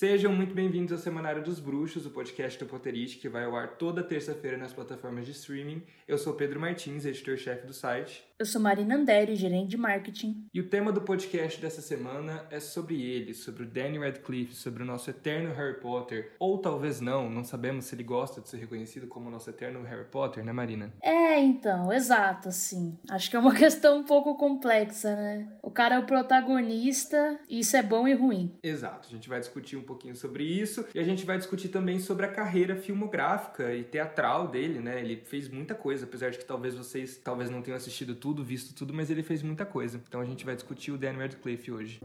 Sejam muito bem-vindos ao Semanário dos Bruxos, o podcast do Potterist, que vai ao ar toda terça-feira nas plataformas de streaming. Eu sou Pedro Martins, editor-chefe do site. Eu sou Marina Anderi, gerente de marketing. E o tema do podcast dessa semana é sobre ele, sobre o Daniel Radcliffe, sobre o nosso eterno Harry Potter. Ou talvez não, não sabemos se ele gosta de ser reconhecido como o nosso eterno Harry Potter, né, Marina? É, então, exato, assim. Acho que é uma questão um pouco complexa, né? O cara é o protagonista e isso é bom e ruim. Exato, a gente vai discutir um pouquinho sobre isso e a gente vai discutir também sobre a carreira filmográfica e teatral dele, né? Ele fez muita coisa, apesar de que talvez vocês talvez não tenham assistido tudo tudo, visto tudo, mas ele fez muita coisa. Então a gente vai discutir o Dan Radcliffe hoje.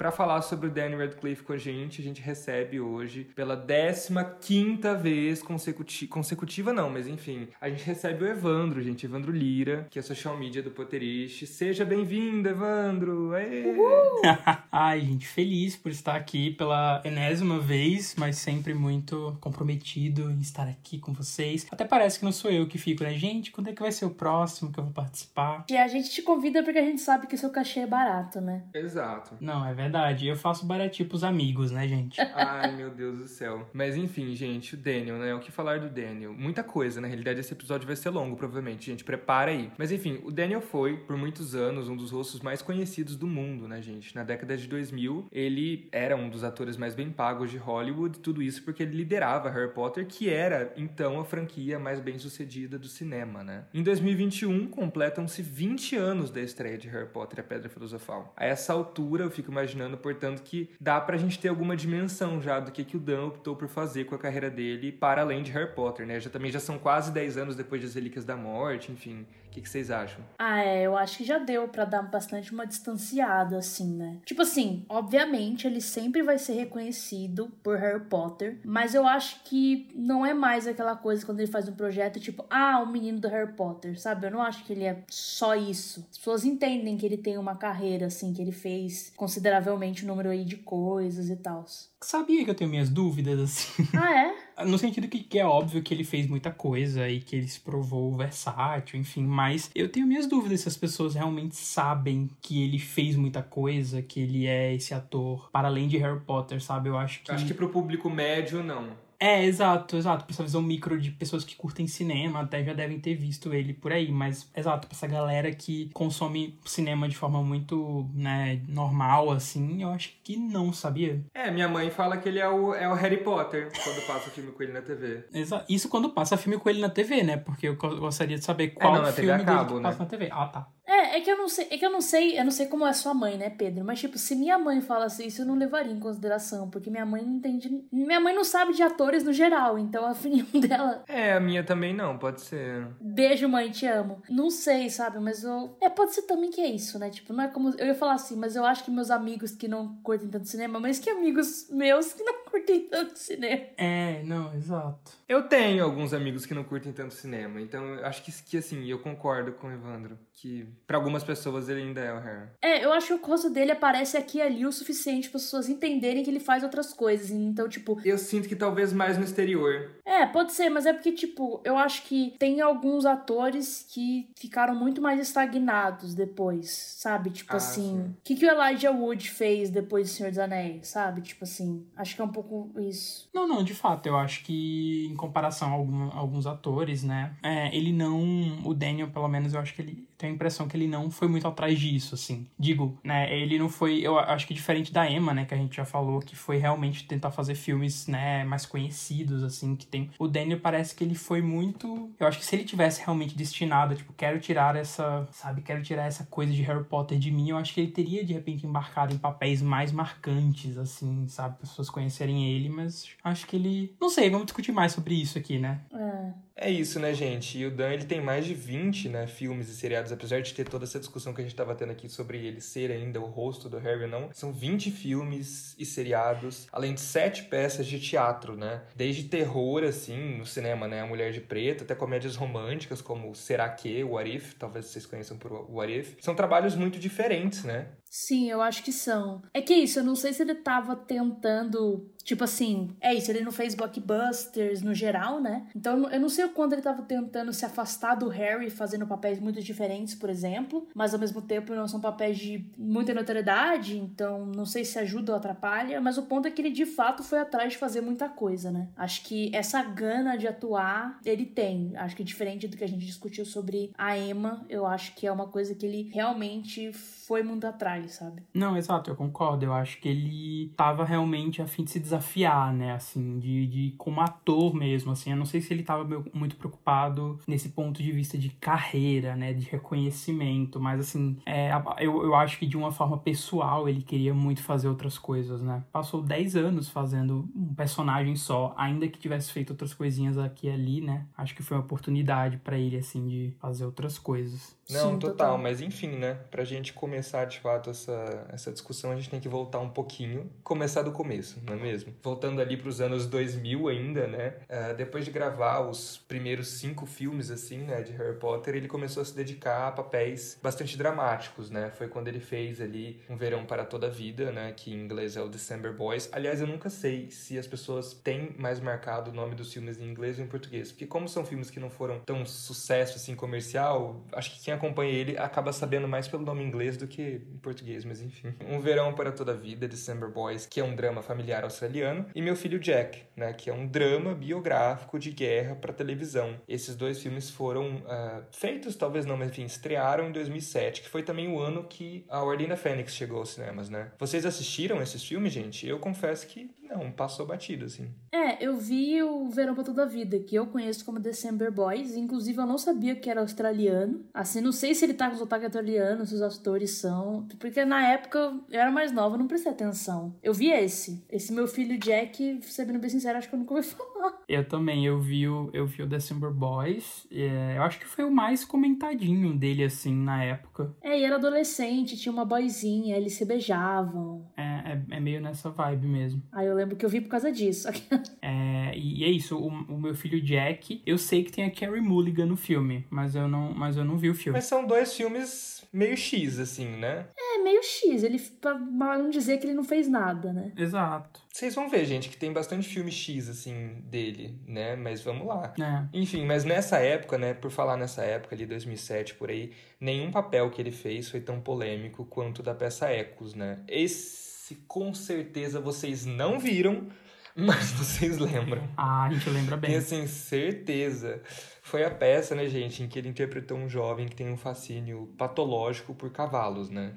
Para falar sobre o Danny Radcliffe com a gente, a gente recebe hoje pela 15 vez consecutiva, consecutiva não, mas enfim, a gente recebe o Evandro, gente, Evandro Lira, que é social media do Potterish. Seja bem-vindo, Evandro! Ai, gente, feliz por estar aqui pela enésima vez, mas sempre muito comprometido em estar aqui com vocês. Até parece que não sou eu que fico, né? Gente, quando é que vai ser o próximo que eu vou participar? E a gente te convida porque a gente sabe que o seu cachê é barato, né? Exato. Não, é verdade verdade. Eu faço baratinho pros amigos, né, gente? Ai, meu Deus do céu. Mas enfim, gente, o Daniel, né? O que falar do Daniel? Muita coisa, na realidade esse episódio vai ser longo, provavelmente. Gente, prepara aí. Mas enfim, o Daniel foi, por muitos anos, um dos rostos mais conhecidos do mundo, né, gente? Na década de 2000, ele era um dos atores mais bem pagos de Hollywood, tudo isso porque ele liderava Harry Potter, que era, então, a franquia mais bem sucedida do cinema, né? Em 2021, completam-se 20 anos da estreia de Harry Potter e a Pedra Filosofal. A essa altura, eu fico imaginando imaginando, portanto, que dá pra gente ter alguma dimensão já do que, que o Dan optou por fazer com a carreira dele para além de Harry Potter, né? Já também já são quase 10 anos depois das Relíquias da Morte, enfim. O que, que vocês acham? Ah, é, eu acho que já deu para dar bastante uma distanciada, assim, né? Tipo assim, obviamente ele sempre vai ser reconhecido por Harry Potter, mas eu acho que não é mais aquela coisa quando ele faz um projeto tipo, ah, o menino do Harry Potter, sabe? Eu não acho que ele é só isso. As pessoas entendem que ele tem uma carreira, assim, que ele fez consideravelmente o número aí de coisas e tal. Sabia que eu tenho minhas dúvidas, assim. Ah, é? No sentido que, que, é óbvio que ele fez muita coisa e que ele se provou versátil, enfim, mas eu tenho minhas dúvidas se as pessoas realmente sabem que ele fez muita coisa, que ele é esse ator, para além de Harry Potter, sabe? Eu acho que. Acho que pro público médio, não. É, exato, exato. Pra essa visão micro de pessoas que curtem cinema, até já devem ter visto ele por aí. Mas, exato, pra essa galera que consome cinema de forma muito, né, normal, assim, eu acho que não, sabia? É, minha mãe fala que ele é o, é o Harry Potter quando passa filme com ele na TV. Exato. Isso quando passa filme com ele na TV, né? Porque eu gostaria de saber qual é, não, filme que né? passa na TV. Ah, tá. É, é que eu não sei, é que eu não sei, eu não sei como é sua mãe, né, Pedro? Mas tipo, se minha mãe falasse isso, eu não levaria em consideração, porque minha mãe não entende, minha mãe não sabe de no geral, então a opinião dela. É, a minha também não, pode ser. Beijo, mãe, te amo. Não sei, sabe, mas eu, é, pode ser também que é isso, né? Tipo, não é como eu ia falar assim, mas eu acho que meus amigos que não curtem tanto cinema, mas que amigos meus que não curtem tanto cinema. É, não, exato. Eu tenho alguns amigos que não curtem tanto cinema, então eu acho que, que assim, eu concordo com o Evandro, que para algumas pessoas ele ainda é o Harry. É, eu acho que o rosto dele aparece aqui e ali o suficiente para as pessoas entenderem que ele faz outras coisas. Então, tipo. Eu sinto que talvez mais no exterior. É, pode ser, mas é porque, tipo, eu acho que tem alguns atores que ficaram muito mais estagnados depois, sabe? Tipo ah, assim. O que, que o Elijah Wood fez depois do Senhor dos Anéis, sabe? Tipo assim. Acho que é um pouco isso. Não, não, de fato, eu acho que em comparação a, algum, a alguns atores, né? É, ele não. O Daniel, pelo menos, eu acho que ele tem a impressão que ele não foi muito atrás disso, assim. Digo, né, ele não foi, eu acho que diferente da Emma, né, que a gente já falou, que foi realmente tentar fazer filmes, né, mais conhecidos, assim, que tem... O Daniel parece que ele foi muito... Eu acho que se ele tivesse realmente destinado, tipo, quero tirar essa, sabe, quero tirar essa coisa de Harry Potter de mim, eu acho que ele teria, de repente, embarcado em papéis mais marcantes, assim, sabe, pessoas conhecerem ele, mas acho que ele... Não sei, vamos discutir mais sobre isso aqui, né? É... É isso, né, gente? E o Dan, ele tem mais de 20, né, filmes e seriados, apesar de ter toda essa discussão que a gente tava tendo aqui sobre ele ser ainda o rosto do Harry ou não. São 20 filmes e seriados, além de sete peças de teatro, né? Desde terror, assim, no cinema, né, A Mulher de Preto, até comédias românticas como Será Que, What If, talvez vocês conheçam por What If. São trabalhos muito diferentes, né? Sim, eu acho que são. É que é isso, eu não sei se ele tava tentando Tipo assim, é isso, ele não fez blockbusters no geral, né? Então eu não sei o quanto ele tava tentando se afastar do Harry fazendo papéis muito diferentes, por exemplo, mas ao mesmo tempo não são papéis de muita notoriedade, então não sei se ajuda ou atrapalha, mas o ponto é que ele de fato foi atrás de fazer muita coisa, né? Acho que essa gana de atuar ele tem. Acho que diferente do que a gente discutiu sobre a Emma, eu acho que é uma coisa que ele realmente foi muito atrás, sabe? Não, exato, eu concordo. Eu acho que ele tava realmente a fim de se desafiar, né? Assim, de, de como ator mesmo, assim. Eu não sei se ele tava muito preocupado nesse ponto de vista de carreira, né? De reconhecimento, mas assim, é, eu, eu acho que de uma forma pessoal ele queria muito fazer outras coisas, né? Passou 10 anos fazendo um personagem só, ainda que tivesse feito outras coisinhas aqui e ali, né? Acho que foi uma oportunidade para ele, assim, de fazer outras coisas. Não, Sim, total, total, mas enfim, né? Pra gente começar de fato essa, essa discussão, a gente tem que voltar um pouquinho, começar do começo, não é mesmo? Voltando ali pros anos 2000 ainda, né? Uh, depois de gravar os primeiros cinco filmes, assim, né, de Harry Potter, ele começou a se dedicar a papéis bastante dramáticos, né? Foi quando ele fez ali Um Verão para Toda a Vida, né? Que em inglês é o December Boys. Aliás, eu nunca sei se as pessoas têm mais marcado o nome dos filmes em inglês ou em português, porque como são filmes que não foram tão sucesso, assim, comercial, acho que quem acompanha ele acaba sabendo mais pelo nome inglês do que em português, mas enfim. Um Verão para Toda a Vida, December Boys, que é um drama familiar australiano, e Meu Filho Jack, né, que é um drama biográfico de guerra para televisão. Esses dois filmes foram uh, feitos, talvez não, mas enfim, estrearam em 2007, que foi também o ano que a Ordem da Fênix chegou aos cinemas, né? Vocês assistiram esses filmes, gente? Eu confesso que não, passou batido, assim. É, eu vi o Verão pra Toda a Vida, que eu conheço como December Boys. Inclusive, eu não sabia que era australiano. Assim, não sei se ele tá com sotaque australiano, se os atores são. Porque na época eu era mais nova, eu não prestei atenção. Eu vi esse. Esse meu filho Jack, sendo bem sincero, acho que eu nunca ouvi falar. Eu também, eu vi o, eu vi o December Boys. É, eu acho que foi o mais comentadinho dele, assim, na época. É, e era adolescente, tinha uma boizinha, eles se beijavam. É, é, meio nessa vibe mesmo. Aí eu lembro que eu vi por causa disso. é, e é isso, o, o, meu filho Jack, eu sei que tem a Carrie Mulligan no filme, mas eu não, mas eu não vi o filme. Mas são dois filmes meio X, assim, né? É, meio X. Ele, pra não dizer que ele não fez nada, né? Exato. Vocês vão ver, gente, que tem bastante filme X, assim, dele, né? Mas vamos lá. É. Enfim, mas nessa época, né? Por falar nessa época ali, 2007, por aí, nenhum papel que ele fez foi tão polêmico quanto o da peça Ecos, né? Esse com certeza vocês não viram, mas vocês lembram. Ah, a gente lembra bem. Tenho assim, certeza. Foi a peça, né, gente, em que ele interpretou um jovem que tem um fascínio patológico por cavalos, né?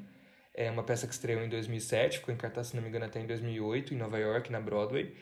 É uma peça que estreou em 2007, ficou em cartaz, se não me engano, até em 2008, em Nova York, na Broadway.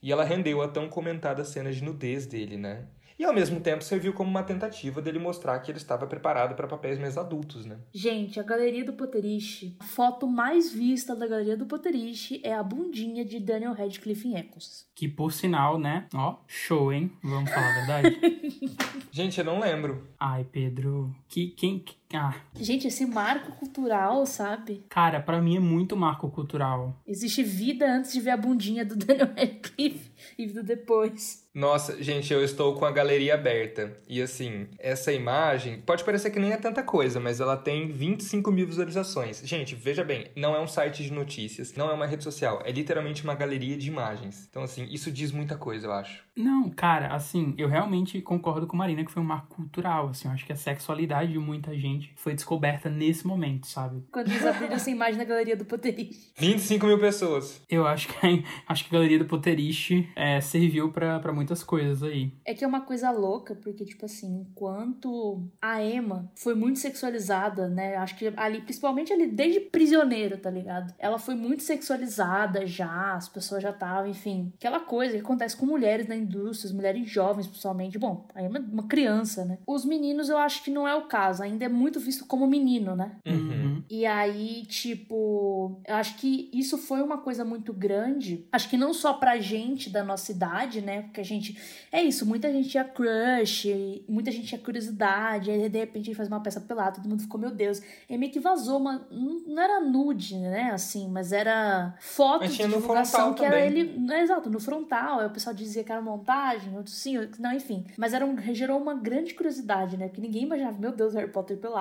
E ela rendeu a tão comentada cena de nudez dele, né? E ao mesmo tempo serviu como uma tentativa dele mostrar que ele estava preparado para papéis mais adultos, né? Gente, a Galeria do Potterish, a foto mais vista da Galeria do Potterish é a bundinha de Daniel Radcliffe em Echoes. Que por sinal, né? Ó, show, hein? Vamos falar a verdade. Gente, eu não lembro. Ai, Pedro, que quem ah. Gente, esse marco cultural, sabe? Cara, para mim é muito marco cultural. Existe vida antes de ver a bundinha do Daniel Radcliffe e vida depois. Nossa, gente, eu estou com a galeria aberta. E assim, essa imagem pode parecer que nem é tanta coisa, mas ela tem 25 mil visualizações. Gente, veja bem, não é um site de notícias, não é uma rede social, é literalmente uma galeria de imagens. Então, assim, isso diz muita coisa, eu acho. Não, cara, assim, eu realmente concordo com a Marina que foi um marco cultural, assim, eu acho que a sexualidade de muita gente foi descoberta nesse momento, sabe? Quando eles abriram essa imagem na Galeria do Potterish. 25 mil pessoas. Eu acho que, acho que a Galeria do Potterish é, serviu para muitas coisas aí. É que é uma coisa louca, porque, tipo assim, enquanto a Emma foi muito sexualizada, né, acho que ali, principalmente ali, desde prisioneira, tá ligado? Ela foi muito sexualizada já, as pessoas já estavam, enfim, aquela coisa que acontece com mulheres na indústria, mulheres jovens, principalmente. Bom, aí é uma, uma, criança, né? Os meninos eu acho que não é o caso, ainda é muito visto como menino, né? Uhum. E aí, tipo, eu acho que isso foi uma coisa muito grande. Acho que não só pra gente da nossa idade, né? Porque a gente. É isso, muita gente tinha crush, muita gente tinha curiosidade, aí de repente gente faz uma peça pelada, todo mundo ficou, meu Deus. E meio que vazou uma. Não era nude, né? Assim, mas era foto de divulgação que também. era ele. Exato, no frontal. Aí o pessoal dizia que era montagem, outros sim, não, enfim. Mas era um, gerou uma grande curiosidade, né? Porque ninguém imaginava, meu Deus, Harry Potter pelado,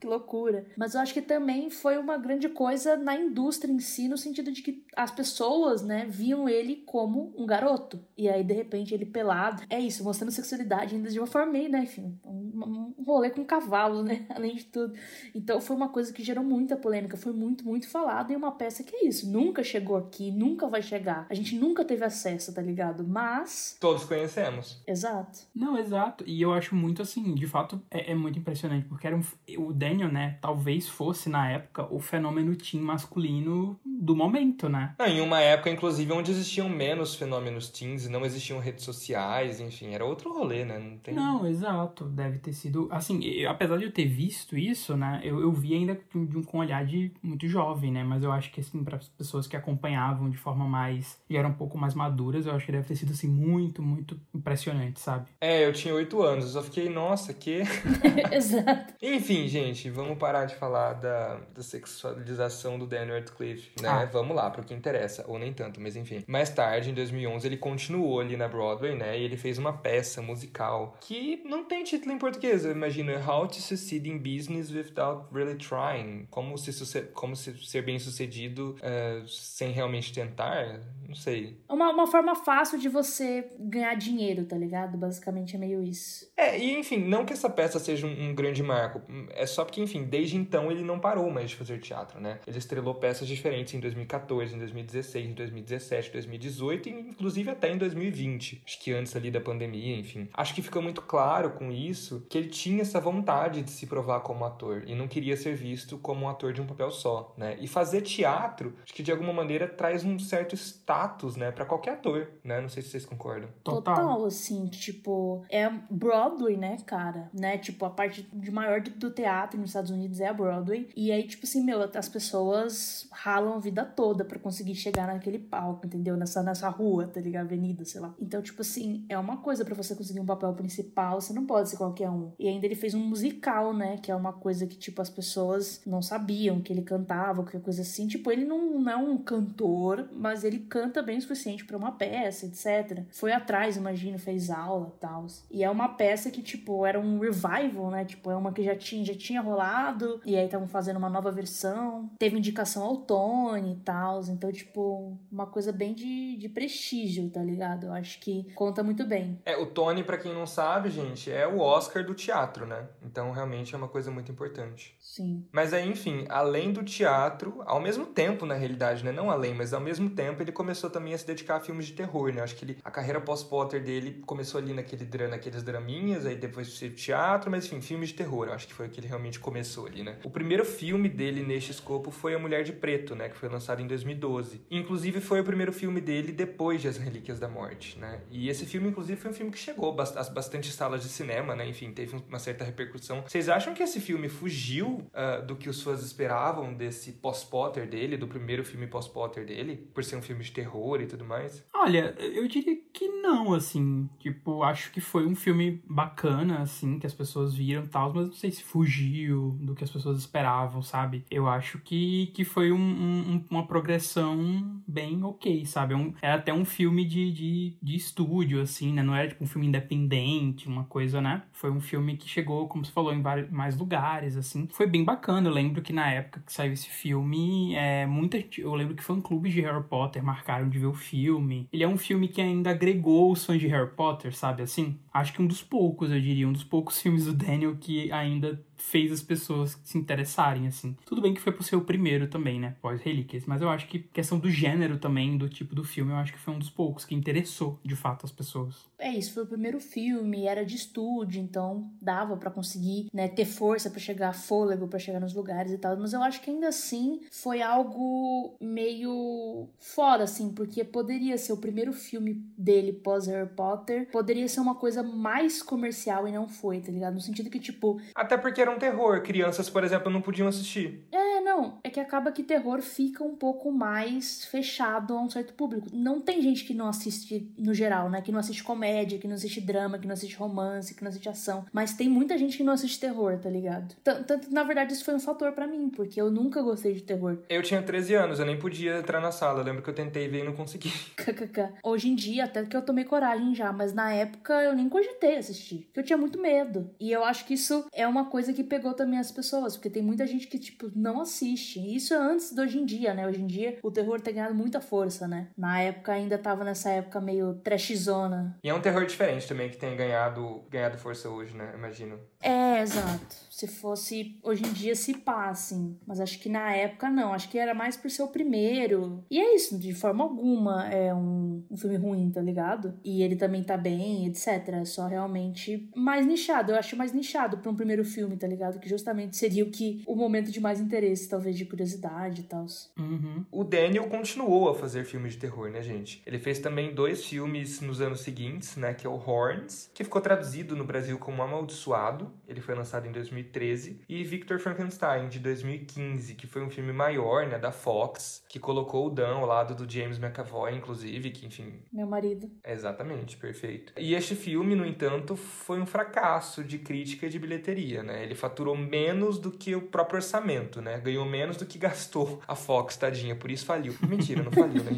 que loucura. Mas eu acho que também foi uma grande coisa na indústria em si, no sentido de que as pessoas, né, viam ele como um garoto. E aí, de repente, ele pelado. É isso, mostrando sexualidade ainda de uma forma meio, né, enfim, um, um rolê com cavalo, né? Além de tudo. Então foi uma coisa que gerou muita polêmica, foi muito, muito falado em uma peça que é isso. Nunca chegou aqui, nunca vai chegar. A gente nunca teve acesso, tá ligado? Mas. Todos conhecemos. Exato. Não, exato. E eu acho muito assim, de fato, é, é muito impressionante, porque era um, o Daniel, né, talvez fosse na época o fenômeno teen masculino do momento, né? Não, em uma época, inclusive, onde existiam menos fenômenos teens e não existiam redes sociais, enfim, era outro rolê, né? Não, tem... não exato. Deve ter sido. Assim, eu, apesar de eu ter visto isso, né, eu, eu vi ainda de um, com um olhar de muito jovem, né? Mas eu acho que, assim, para as pessoas que acompanhavam de forma mais. e eram um pouco mais maduras, eu acho que deve ter sido, assim, muito, muito impressionante, sabe? É, eu tinha oito anos, eu só fiquei, nossa, que. Exato. Enfim, gente, vamos parar de falar da, da sexualização do Daniel Radcliffe, né? Ah. Vamos lá, pro que interessa, ou nem tanto, mas enfim. Mais tarde, em 2011, ele continuou ali na Broadway, né? E ele fez uma peça musical que não tem título em português, imagina How to Succeed in Business Without Really Trying. Como se, como se ser bem sucedido uh, sem realmente tentar, não sei. Uma, uma forma fácil de você ganhar dinheiro, tá ligado? Basicamente é meio isso. É, e enfim, não que essa peça seja um, um grande marco, é só porque, enfim, desde então ele não parou mais de fazer teatro, né? Ele estrelou peças diferentes em 2014, em 2016, em 2017, 2018 e inclusive até em 2020. Acho que antes ali da pandemia, enfim. Acho que fica muito claro com isso que ele tinha essa vontade de se provar como ator e não queria ser visto como um ator de um papel só, né? E fazer teatro, acho que de alguma maneira traz um certo status, né, para qualquer ator, né? Não sei se vocês concordam. Total. Total, assim, tipo, é Broadway, né, cara? Né? Tipo, a parte de maior do teatro nos Estados Unidos é a Broadway. E aí, tipo assim, meu, as pessoas ralam a vida toda para conseguir chegar naquele palco, entendeu? Nessa, nessa rua, tá ligado? Avenida, sei lá. Então, tipo assim, é uma coisa para você conseguir um papel principal, você não pode ser qualquer um. E ainda ele fez um musical, né? Que é uma coisa que, tipo, as pessoas não sabiam que ele cantava, qualquer coisa assim. Tipo, ele não, não é um cantor, mas ele canta bem o suficiente para uma peça, etc. Foi atrás, imagino, fez aula e tal. E é uma peça que, tipo, era um revival, né? Tipo, é uma que já tinha, já tinha rolado, e aí estavam fazendo uma nova versão. Teve indicação ao Tony e tal. Então, tipo, uma coisa bem de, de prestígio, tá ligado? Eu acho que conta muito bem. É, o Tony, para quem não sabe, gente, é o Oscar do teatro, né? Então, realmente é uma coisa muito importante. Sim. Mas aí, enfim, além do teatro, ao mesmo tempo, na realidade, né? Não além, mas ao mesmo tempo, ele começou também a se dedicar a filmes de terror, né? Acho que ele, a carreira pós-Potter dele começou ali naquele, naqueles draminhas, aí depois teatro, mas enfim, filmes de terror. Acho que foi o que ele realmente começou ali, né? O primeiro filme dele neste escopo foi A Mulher de Preto, né? Que foi lançado em 2012. Inclusive, foi o primeiro filme dele depois de As Relíquias da Morte, né? E esse filme, inclusive, foi um filme que chegou a bastante salas de cinema, né? Enfim, teve uma certa repercussão. Vocês acham que esse filme fugiu uh, do que os fãs esperavam desse pós-Potter dele, do primeiro filme pós-Potter dele? Por ser um filme de terror e tudo mais? Olha, eu diria que não, assim. Tipo, acho que foi um filme bacana, assim, que as pessoas viram e tal, mas não sei se fugiu do que as pessoas esperavam, sabe? Eu acho que, que foi um, um, uma progressão bem ok, sabe? É um, era até um filme de, de, de estúdio, assim, né? Não era tipo um filme independente, uma coisa, né? Foi um filme que chegou, como você falou, em vários, mais lugares, assim. Foi bem bacana. Eu lembro que na época que saiu esse filme, é, muita Eu lembro que fã-clubes de Harry Potter marcaram de ver o filme. Ele é um filme que ainda agregou os fãs de Harry Potter, sabe? Assim, acho que um dos poucos, eu diria, um dos poucos filmes do Daniel que ainda fez as pessoas se interessarem, assim. Tudo bem que foi pro seu primeiro também, né? Pós-Relíquias. Mas eu acho que questão do gênero também, do tipo do filme, eu acho que foi um dos poucos que interessou, de fato, as pessoas. É isso, foi o primeiro filme, era de estúdio, então dava para conseguir, né, ter força para chegar, fôlego para chegar nos lugares e tal. Mas eu acho que ainda assim foi algo meio fora, assim, porque poderia ser o primeiro filme dele pós Harry Potter, poderia ser uma coisa mais comercial e não foi, tá ligado? No sentido que, tipo. Até porque era um terror. Crianças, por exemplo, não podiam assistir. É, não. É que acaba que terror fica um pouco mais fechado a um certo público. Não tem gente que não assiste no geral, né? Que não assiste comédia, que não assiste drama, que não assiste romance, que não assiste ação. Mas tem muita gente que não assiste terror, tá ligado? Tanto, na verdade, isso foi um fator para mim, porque eu nunca gostei de terror. Eu tinha 13 anos, eu nem podia entrar na sala. Eu lembro que eu tentei ver e não consegui. KKK. Hoje em dia, até que eu tomei coragem já, mas na época eu nem cogitei assistir. Porque eu tinha muito medo. E eu acho que isso é uma coisa que pegou também as pessoas. Porque tem muita gente que, tipo, não assiste. E isso é antes de hoje em dia, né? Hoje em dia o terror tem ganhado muita força, né? Na época ainda tava nessa época meio trashzona. E é um terror diferente também que tem ganhado, ganhado força hoje, né? Imagino. É, exato. Se fosse hoje em dia, se pá, assim. Mas acho que na época não. Acho que era mais por ser o primeiro. E é isso, de forma alguma é um, um filme ruim, tá ligado? E ele também tá bem, etc. É só realmente mais nichado. Eu acho mais nichado pra um primeiro filme, tá ligado? Que justamente seria o que o momento de mais interesse, talvez de curiosidade e tal. Uhum. O Daniel continuou a fazer filmes de terror, né, gente? Ele fez também dois filmes nos anos seguintes, né? Que é o Horns, que ficou traduzido no Brasil como Amaldiçoado. Ele foi lançado em 2013. E Victor Frankenstein, de 2015, que foi um filme maior, né? Da Fox, que colocou o Dan ao lado do James McAvoy, inclusive, que, enfim... Meu marido. Exatamente, perfeito. E este filme, no entanto, foi um fracasso de crítica e de bilheteria, né? Ele faturou menos do que o próprio orçamento, né? Ganhou menos do que gastou a Fox, tadinha, por isso faliu. Mentira, não faliu, né?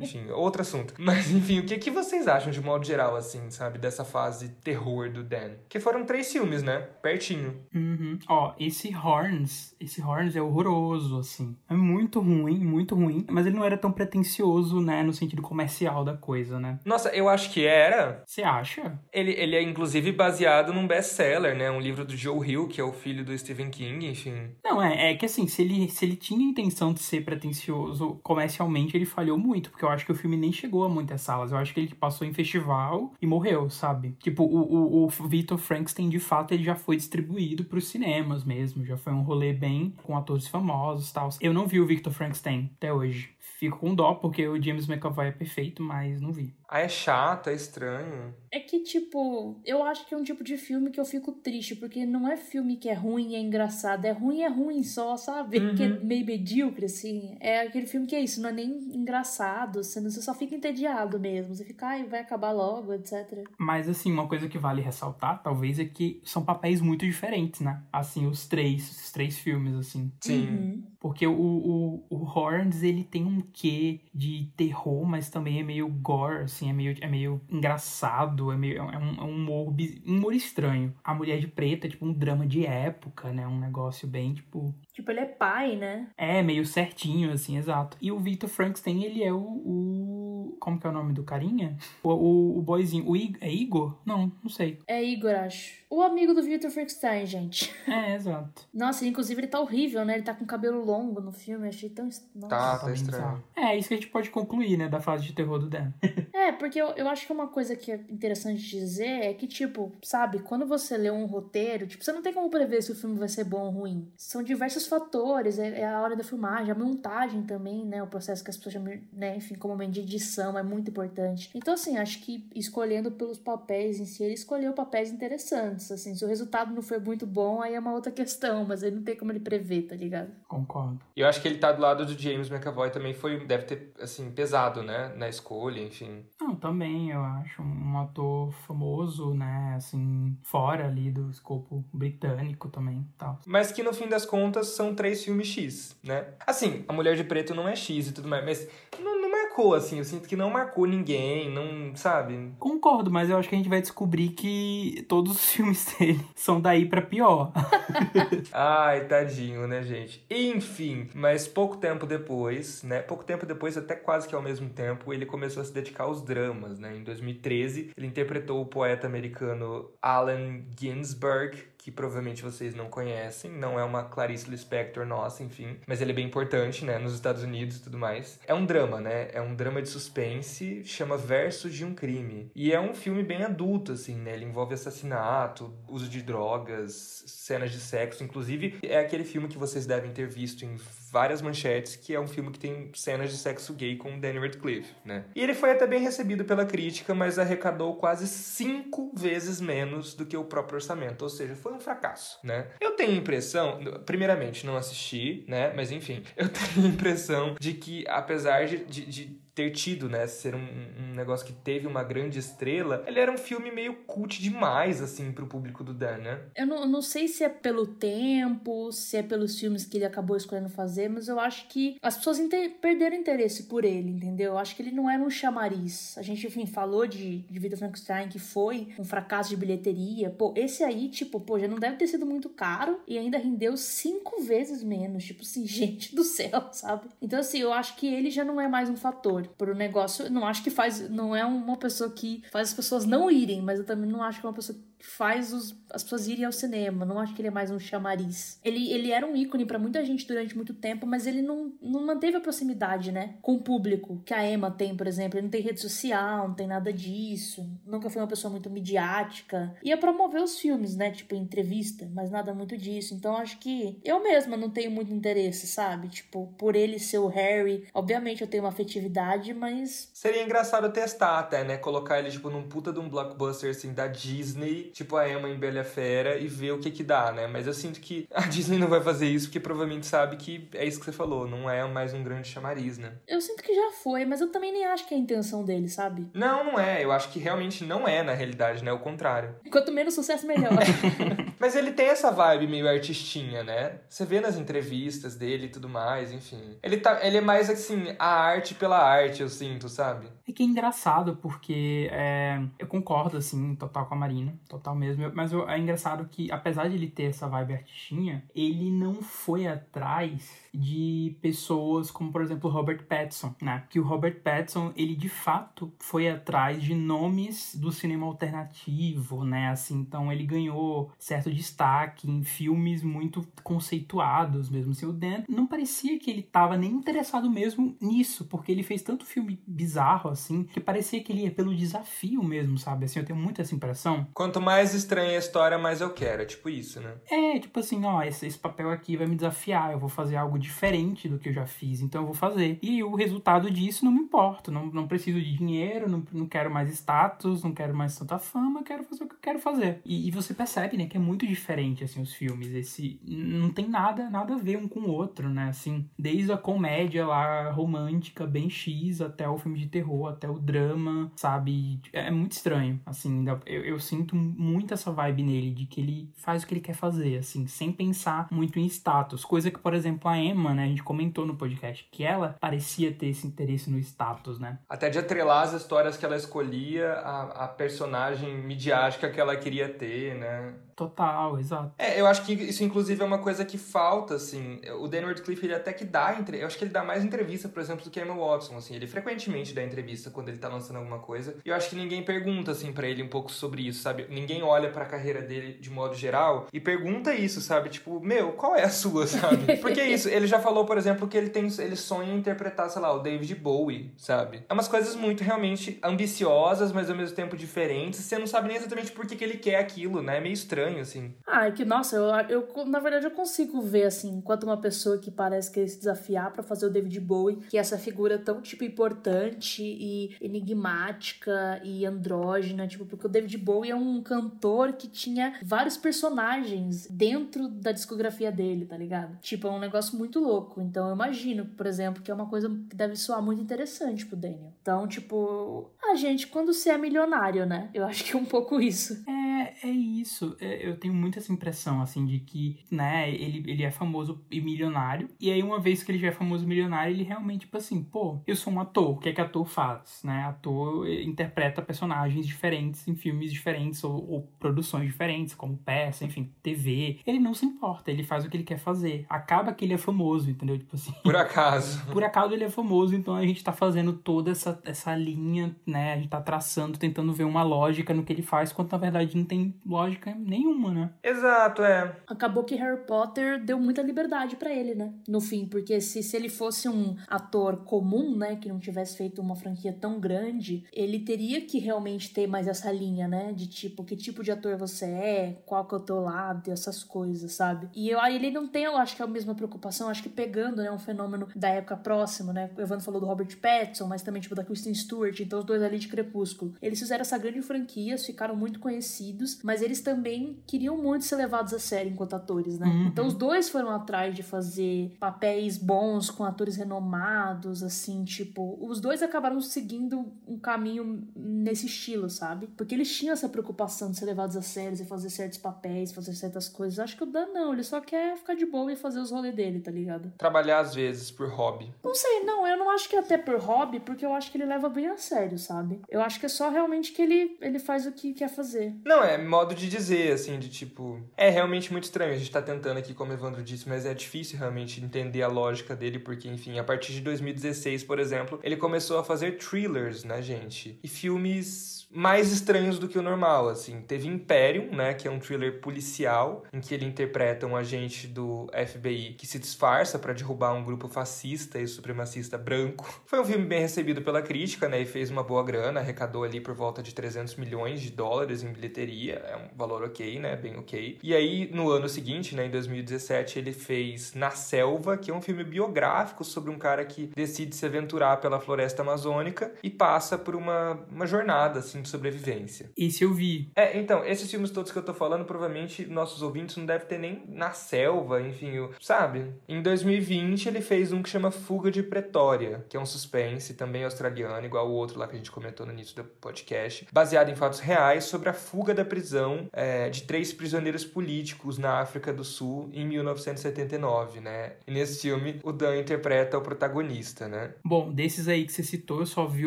Enfim, outro assunto. Mas, enfim, o que, que vocês acham de modo geral, assim, sabe? Dessa fase terror do Dan? Que foram três filmes, né? Pertinho. Uhum. Ó, esse Horns, esse Horns é horroroso, assim. É muito ruim, muito ruim. Mas ele não era tão pretencioso, né? No sentido comercial da coisa, né? Nossa, eu acho que era. Você acha? Ele, ele é, inclusive, baseado num best-seller, né? Um livro do Joe Hill, que é o filho do Stephen King, enfim. Não, é, é que assim, se ele, se ele tinha intenção de ser pretencioso comercialmente, ele falhou muito, porque eu acho que o filme nem chegou a muitas salas. Eu acho que ele passou em festival e morreu, sabe? Tipo, o, o, o Victor Frankenstein, de fato, ele já foi distribuído pros cinemas mesmo. Já foi um rolê bem com atores famosos e tal. Eu não vi o Victor Frankenstein até hoje. Fico com dó, porque o James McAvoy é perfeito, mas não vi. Ah, é chato, é estranho. É que, tipo, eu acho que é um tipo de filme que eu fico triste, porque não é filme que é ruim e é engraçado. É ruim e é ruim só, sabe? Uhum. Que é meio medíocre, assim. É aquele filme que é isso, não é nem engraçado, você só fica entediado mesmo. Você fica, ai, vai acabar logo, etc. Mas, assim, uma coisa que vale ressaltar, talvez, é que são papéis muito diferentes, né? Assim, os três, os três filmes, assim. Sim. Uhum. Porque o, o, o Horns, ele tem um quê de terror, mas também é meio gore, assim, é meio, é meio engraçado, é meio é um, é um humor, um humor estranho. A Mulher de Preto é tipo um drama de época, né? Um negócio bem, tipo... Tipo, ele é pai, né? É, meio certinho, assim, exato. E o Victor Frankenstein, ele é o... o- como que é o nome do carinha? O, o, o boyzinho. O I- é Igor? Não, não sei. É Igor, acho. O amigo do Victor Frankenstein, gente. É, exato. Nossa, inclusive ele tá horrível, né? Ele tá com cabelo longo no filme. Achei tão. Nossa. Tá, tá estranho. É, isso que a gente pode concluir, né? Da fase de terror do Dan. É, porque eu, eu acho que uma coisa que é interessante dizer é que, tipo, sabe, quando você lê um roteiro, tipo, você não tem como prever se o filme vai ser bom ou ruim. São diversos fatores, é, é a hora da filmagem, a montagem também, né? O processo que as pessoas chamam, né? Enfim, como de edição é muito importante. Então, assim, acho que escolhendo pelos papéis em si, ele escolheu papéis interessantes. Assim, se o resultado não foi muito bom, aí é uma outra questão, mas aí não tem como ele prever, tá ligado? Concordo. E eu acho que ele tá do lado do James McAvoy também foi, deve ter, assim, pesado, né? Na escolha, enfim. Não, também, eu acho. Um ator famoso, né? Assim, fora ali do escopo britânico também tal. Mas que no fim das contas são três filmes X, né? Assim, A Mulher de Preto não é X e tudo mais, mas não, não marcou, assim. Eu sinto que não marcou ninguém, não, sabe? Concordo, mas eu acho que a gente vai descobrir que todos os filmes dele são daí pra pior. Ai, tadinho, né, gente? Enfim, mas pouco tempo depois, né? Pouco tempo depois, até quase que ao mesmo tempo, ele começou a se dedicar aos dramas, né? Em 2013, ele interpretou o poeta americano Allen Ginsberg, que provavelmente vocês não conhecem, não é uma Clarice Lispector nossa, enfim, mas ele é bem importante, né, nos Estados Unidos e tudo mais. É um drama, né? É um drama de suspense, chama Versos de um Crime. E é um filme bem adulto, assim, né? Ele envolve assassinato, uso de drogas, cenas de sexo, inclusive é aquele filme que vocês devem ter visto em várias manchetes, que é um filme que tem cenas de sexo gay com Danny Radcliffe, né? E ele foi até bem recebido pela crítica, mas arrecadou quase cinco vezes menos do que o próprio orçamento, ou seja, foi um fracasso, né? Eu tenho a impressão, primeiramente, não assisti, né? Mas enfim, eu tenho a impressão de que, apesar de, de, de ter tido, né? Ser um, um, negócio que teve uma grande estrela, ele era um filme meio cult demais, assim, pro público do Dan, né? Eu não, não sei se é pelo tempo, se é pelos filmes que ele acabou escolhendo fazer, mas eu acho que as pessoas perderam interesse por ele, entendeu? Eu acho que ele não era um chamariz. A gente, enfim, falou de, de Vida Frankenstein, que foi um fracasso de bilheteria. Pô, esse aí, tipo, pô, já não deve ter sido muito caro e ainda rendeu cinco vezes menos. Tipo assim, gente do céu, sabe? Então, assim, eu acho que ele já não é mais um fator pro negócio. Não acho que faz. Não é uma pessoa que faz as pessoas não irem, mas eu também não acho que é uma pessoa que faz os, as pessoas irem ao cinema. Não acho que ele é mais um chamariz. Ele, ele era um ícone para muita gente durante muito tempo, mas ele não, não manteve a proximidade, né? Com o público que a Emma tem, por exemplo. Ele não tem rede social, não tem nada disso. Nunca foi uma pessoa muito midiática. Ia promover os filmes, né? Tipo, entrevista, mas nada muito disso. Então acho que eu mesma não tenho muito interesse, sabe? Tipo, por ele ser o Harry. Obviamente eu tenho uma afetividade, mas. Seria engraçado testar até, né? Colocar ele, tipo, num puta de um blockbuster assim da Disney, tipo a Emma em Bela Fera, e ver o que que dá, né? Mas eu sinto que a Disney não vai fazer isso porque provavelmente sabe que é isso que você falou, não é mais um grande chamariz, né? Eu sinto que já foi, mas eu também nem acho que é a intenção dele, sabe? Não, não é. Eu acho que realmente não é, na realidade, né? O contrário. Quanto menos sucesso, melhor. mas ele tem essa vibe meio artistinha, né? Você vê nas entrevistas dele e tudo mais, enfim. Ele, tá, ele é mais assim, a arte pela arte, eu sinto, sabe? É que é engraçado, porque é, eu concordo, assim, total com a Marina, total mesmo. Mas é engraçado que, apesar de ele ter essa vibe artistinha, ele não foi atrás de pessoas como, por exemplo, Robert Pattinson, né? Que o Robert Pattinson, ele de fato foi atrás de nomes do cinema alternativo, né? Assim, então ele ganhou certo destaque em filmes muito conceituados mesmo. Assim, o Dan não parecia que ele tava nem interessado mesmo nisso, porque ele fez tanto filme bizarro assim, que parecia que ele ia pelo desafio mesmo, sabe? Assim, eu tenho muito essa impressão. Quanto mais estranha a história, mais eu quero. É tipo isso, né? É, tipo assim, ó, esse, esse papel aqui vai me desafiar, eu vou fazer algo diferente do que eu já fiz, então eu vou fazer. E o resultado disso não me importa, não, não preciso de dinheiro, não, não quero mais status, não quero mais tanta fama, quero fazer o que eu quero fazer. E, e você percebe, né, que é muito diferente, assim, os filmes. Esse não tem nada, nada a ver um com o outro, né? Assim, desde a comédia lá romântica, bem X, até o filme de terror, até o drama, sabe? É, é muito estranho, assim, eu, eu sinto muito essa vibe nele, de que ele faz o que ele quer fazer, assim, sem pensar muito em status. Coisa que, por exemplo, a Emma, né, a gente comentou no podcast, que ela parecia ter esse interesse no status, né? Até de atrelar as histórias que ela escolhia a, a personagem midiática que ela queria ter, né? Total, exato. É, eu acho que isso inclusive é uma coisa que falta, assim. O Daniel Radcliffe, ele até que dá, entre... eu acho que ele dá mais entrevista, por exemplo, do que Emma Watson, assim. Ele frequentemente dá entrevista quando ele tá lançando alguma coisa. E eu acho que ninguém pergunta, assim, para ele um pouco sobre isso, sabe? Ninguém olha para a carreira dele de modo geral e pergunta isso, sabe? Tipo, meu, qual é a sua, sabe? Porque é isso, ele já falou, por exemplo, que ele tem ele sonha em interpretar, sei lá, o David Bowie, sabe? É umas coisas muito realmente ambiciosas, mas ao mesmo tempo diferentes. Você não sabe nem exatamente por que, que ele quer aquilo, né? É meio estranho, assim. Ah, é que, nossa, eu, eu na verdade eu consigo ver, assim, enquanto uma pessoa que parece querer se desafiar para fazer o David Bowie, que é essa figura tão, tipo, importante e enigmática e andrógena, tipo, porque o David Bowie é um cantor que tinha vários personagens dentro da discografia dele, tá ligado? Tipo, é um negócio muito louco. Então eu imagino, por exemplo, que é uma coisa que deve soar muito interessante pro Daniel. Então, tipo, a gente, quando você é milionário, né? Eu acho que é um pouco isso. É, é isso. É, eu tenho muito essa impressão, assim, de que, né, ele, ele é famoso e milionário. E aí, uma vez que ele já é famoso e milionário, ele realmente, tipo assim, pô, eu sou um ator. O que é que ator faz, né? Ator interpreta personagens diferentes em filmes diferentes ou, ou produções diferentes, como peça, enfim, TV. Ele não se importa, ele faz o que ele quer fazer. Acaba que ele é famoso, entendeu? Tipo assim. Por acaso. Por acaso ele é famoso, então a gente tá fazendo toda essa, essa linha, né? A gente tá traçando, tentando ver uma lógica no que ele faz, quando na verdade não tem lógica nenhuma, né? Exato, é. Acabou que Harry Potter deu muita liberdade para ele, né? No fim, porque se, se ele fosse um ator comum, né? Que não tivesse feito uma franquia tão grande, ele teria que realmente ter mais essa linha, né? De tipo, que tipo de ator você é, qual que é o teu lado, essas coisas, sabe? E eu, aí ele não tem, eu acho que é a mesma preocupação, acho que pegando, né? Um fenômeno da época próxima, né? O Evandro falou do Robert Pattinson, mas também, tipo, da Kristen Stewart, então os dois ali de Crepúsculo. Eles fizeram essa grande franquia, ficaram muito conhecidos, mas eles também também queriam muito ser levados a sério enquanto atores, né? Uhum. Então os dois foram atrás de fazer papéis bons com atores renomados, assim, tipo, os dois acabaram seguindo um caminho nesse estilo, sabe? Porque eles tinham essa preocupação de ser levados a sério e fazer certos papéis, fazer certas coisas. Acho que o Dan não, ele só quer ficar de boa e fazer os rolês dele, tá ligado? Trabalhar às vezes por hobby. Não sei, não, eu não acho que é até por hobby, porque eu acho que ele leva bem a sério, sabe? Eu acho que é só realmente que ele, ele faz o que quer fazer. Não, é modo de dizer, assim, de tipo. É realmente muito estranho. A gente tá tentando aqui, como o Evandro disse, mas é difícil realmente entender a lógica dele, porque, enfim, a partir de 2016, por exemplo, ele começou a fazer thrillers, né, gente? E filmes mais estranhos do que o normal, assim. Teve Imperium, né, que é um thriller policial em que ele interpreta um agente do FBI que se disfarça para derrubar um grupo fascista e supremacista branco. Foi um filme bem recebido pela crítica, né, e fez uma boa grana, arrecadou ali por volta de 300 milhões de dólares em bilheteria, é um valor ok, né, bem ok. E aí, no ano seguinte, né, em 2017, ele fez Na Selva, que é um filme biográfico sobre um cara que decide se aventurar pela floresta amazônica e passa por uma, uma jornada, assim, de sobrevivência. Esse eu vi. É, então, esses filmes todos que eu tô falando, provavelmente nossos ouvintes não devem ter nem na selva, enfim, o- sabe? Em 2020 ele fez um que chama Fuga de Pretória, que é um suspense também australiano, igual o outro lá que a gente comentou no início do podcast, baseado em fatos reais sobre a fuga da prisão é, de três prisioneiros políticos na África do Sul em 1979, né? E nesse filme o Dan interpreta o protagonista, né? Bom, desses aí que você citou, eu só vi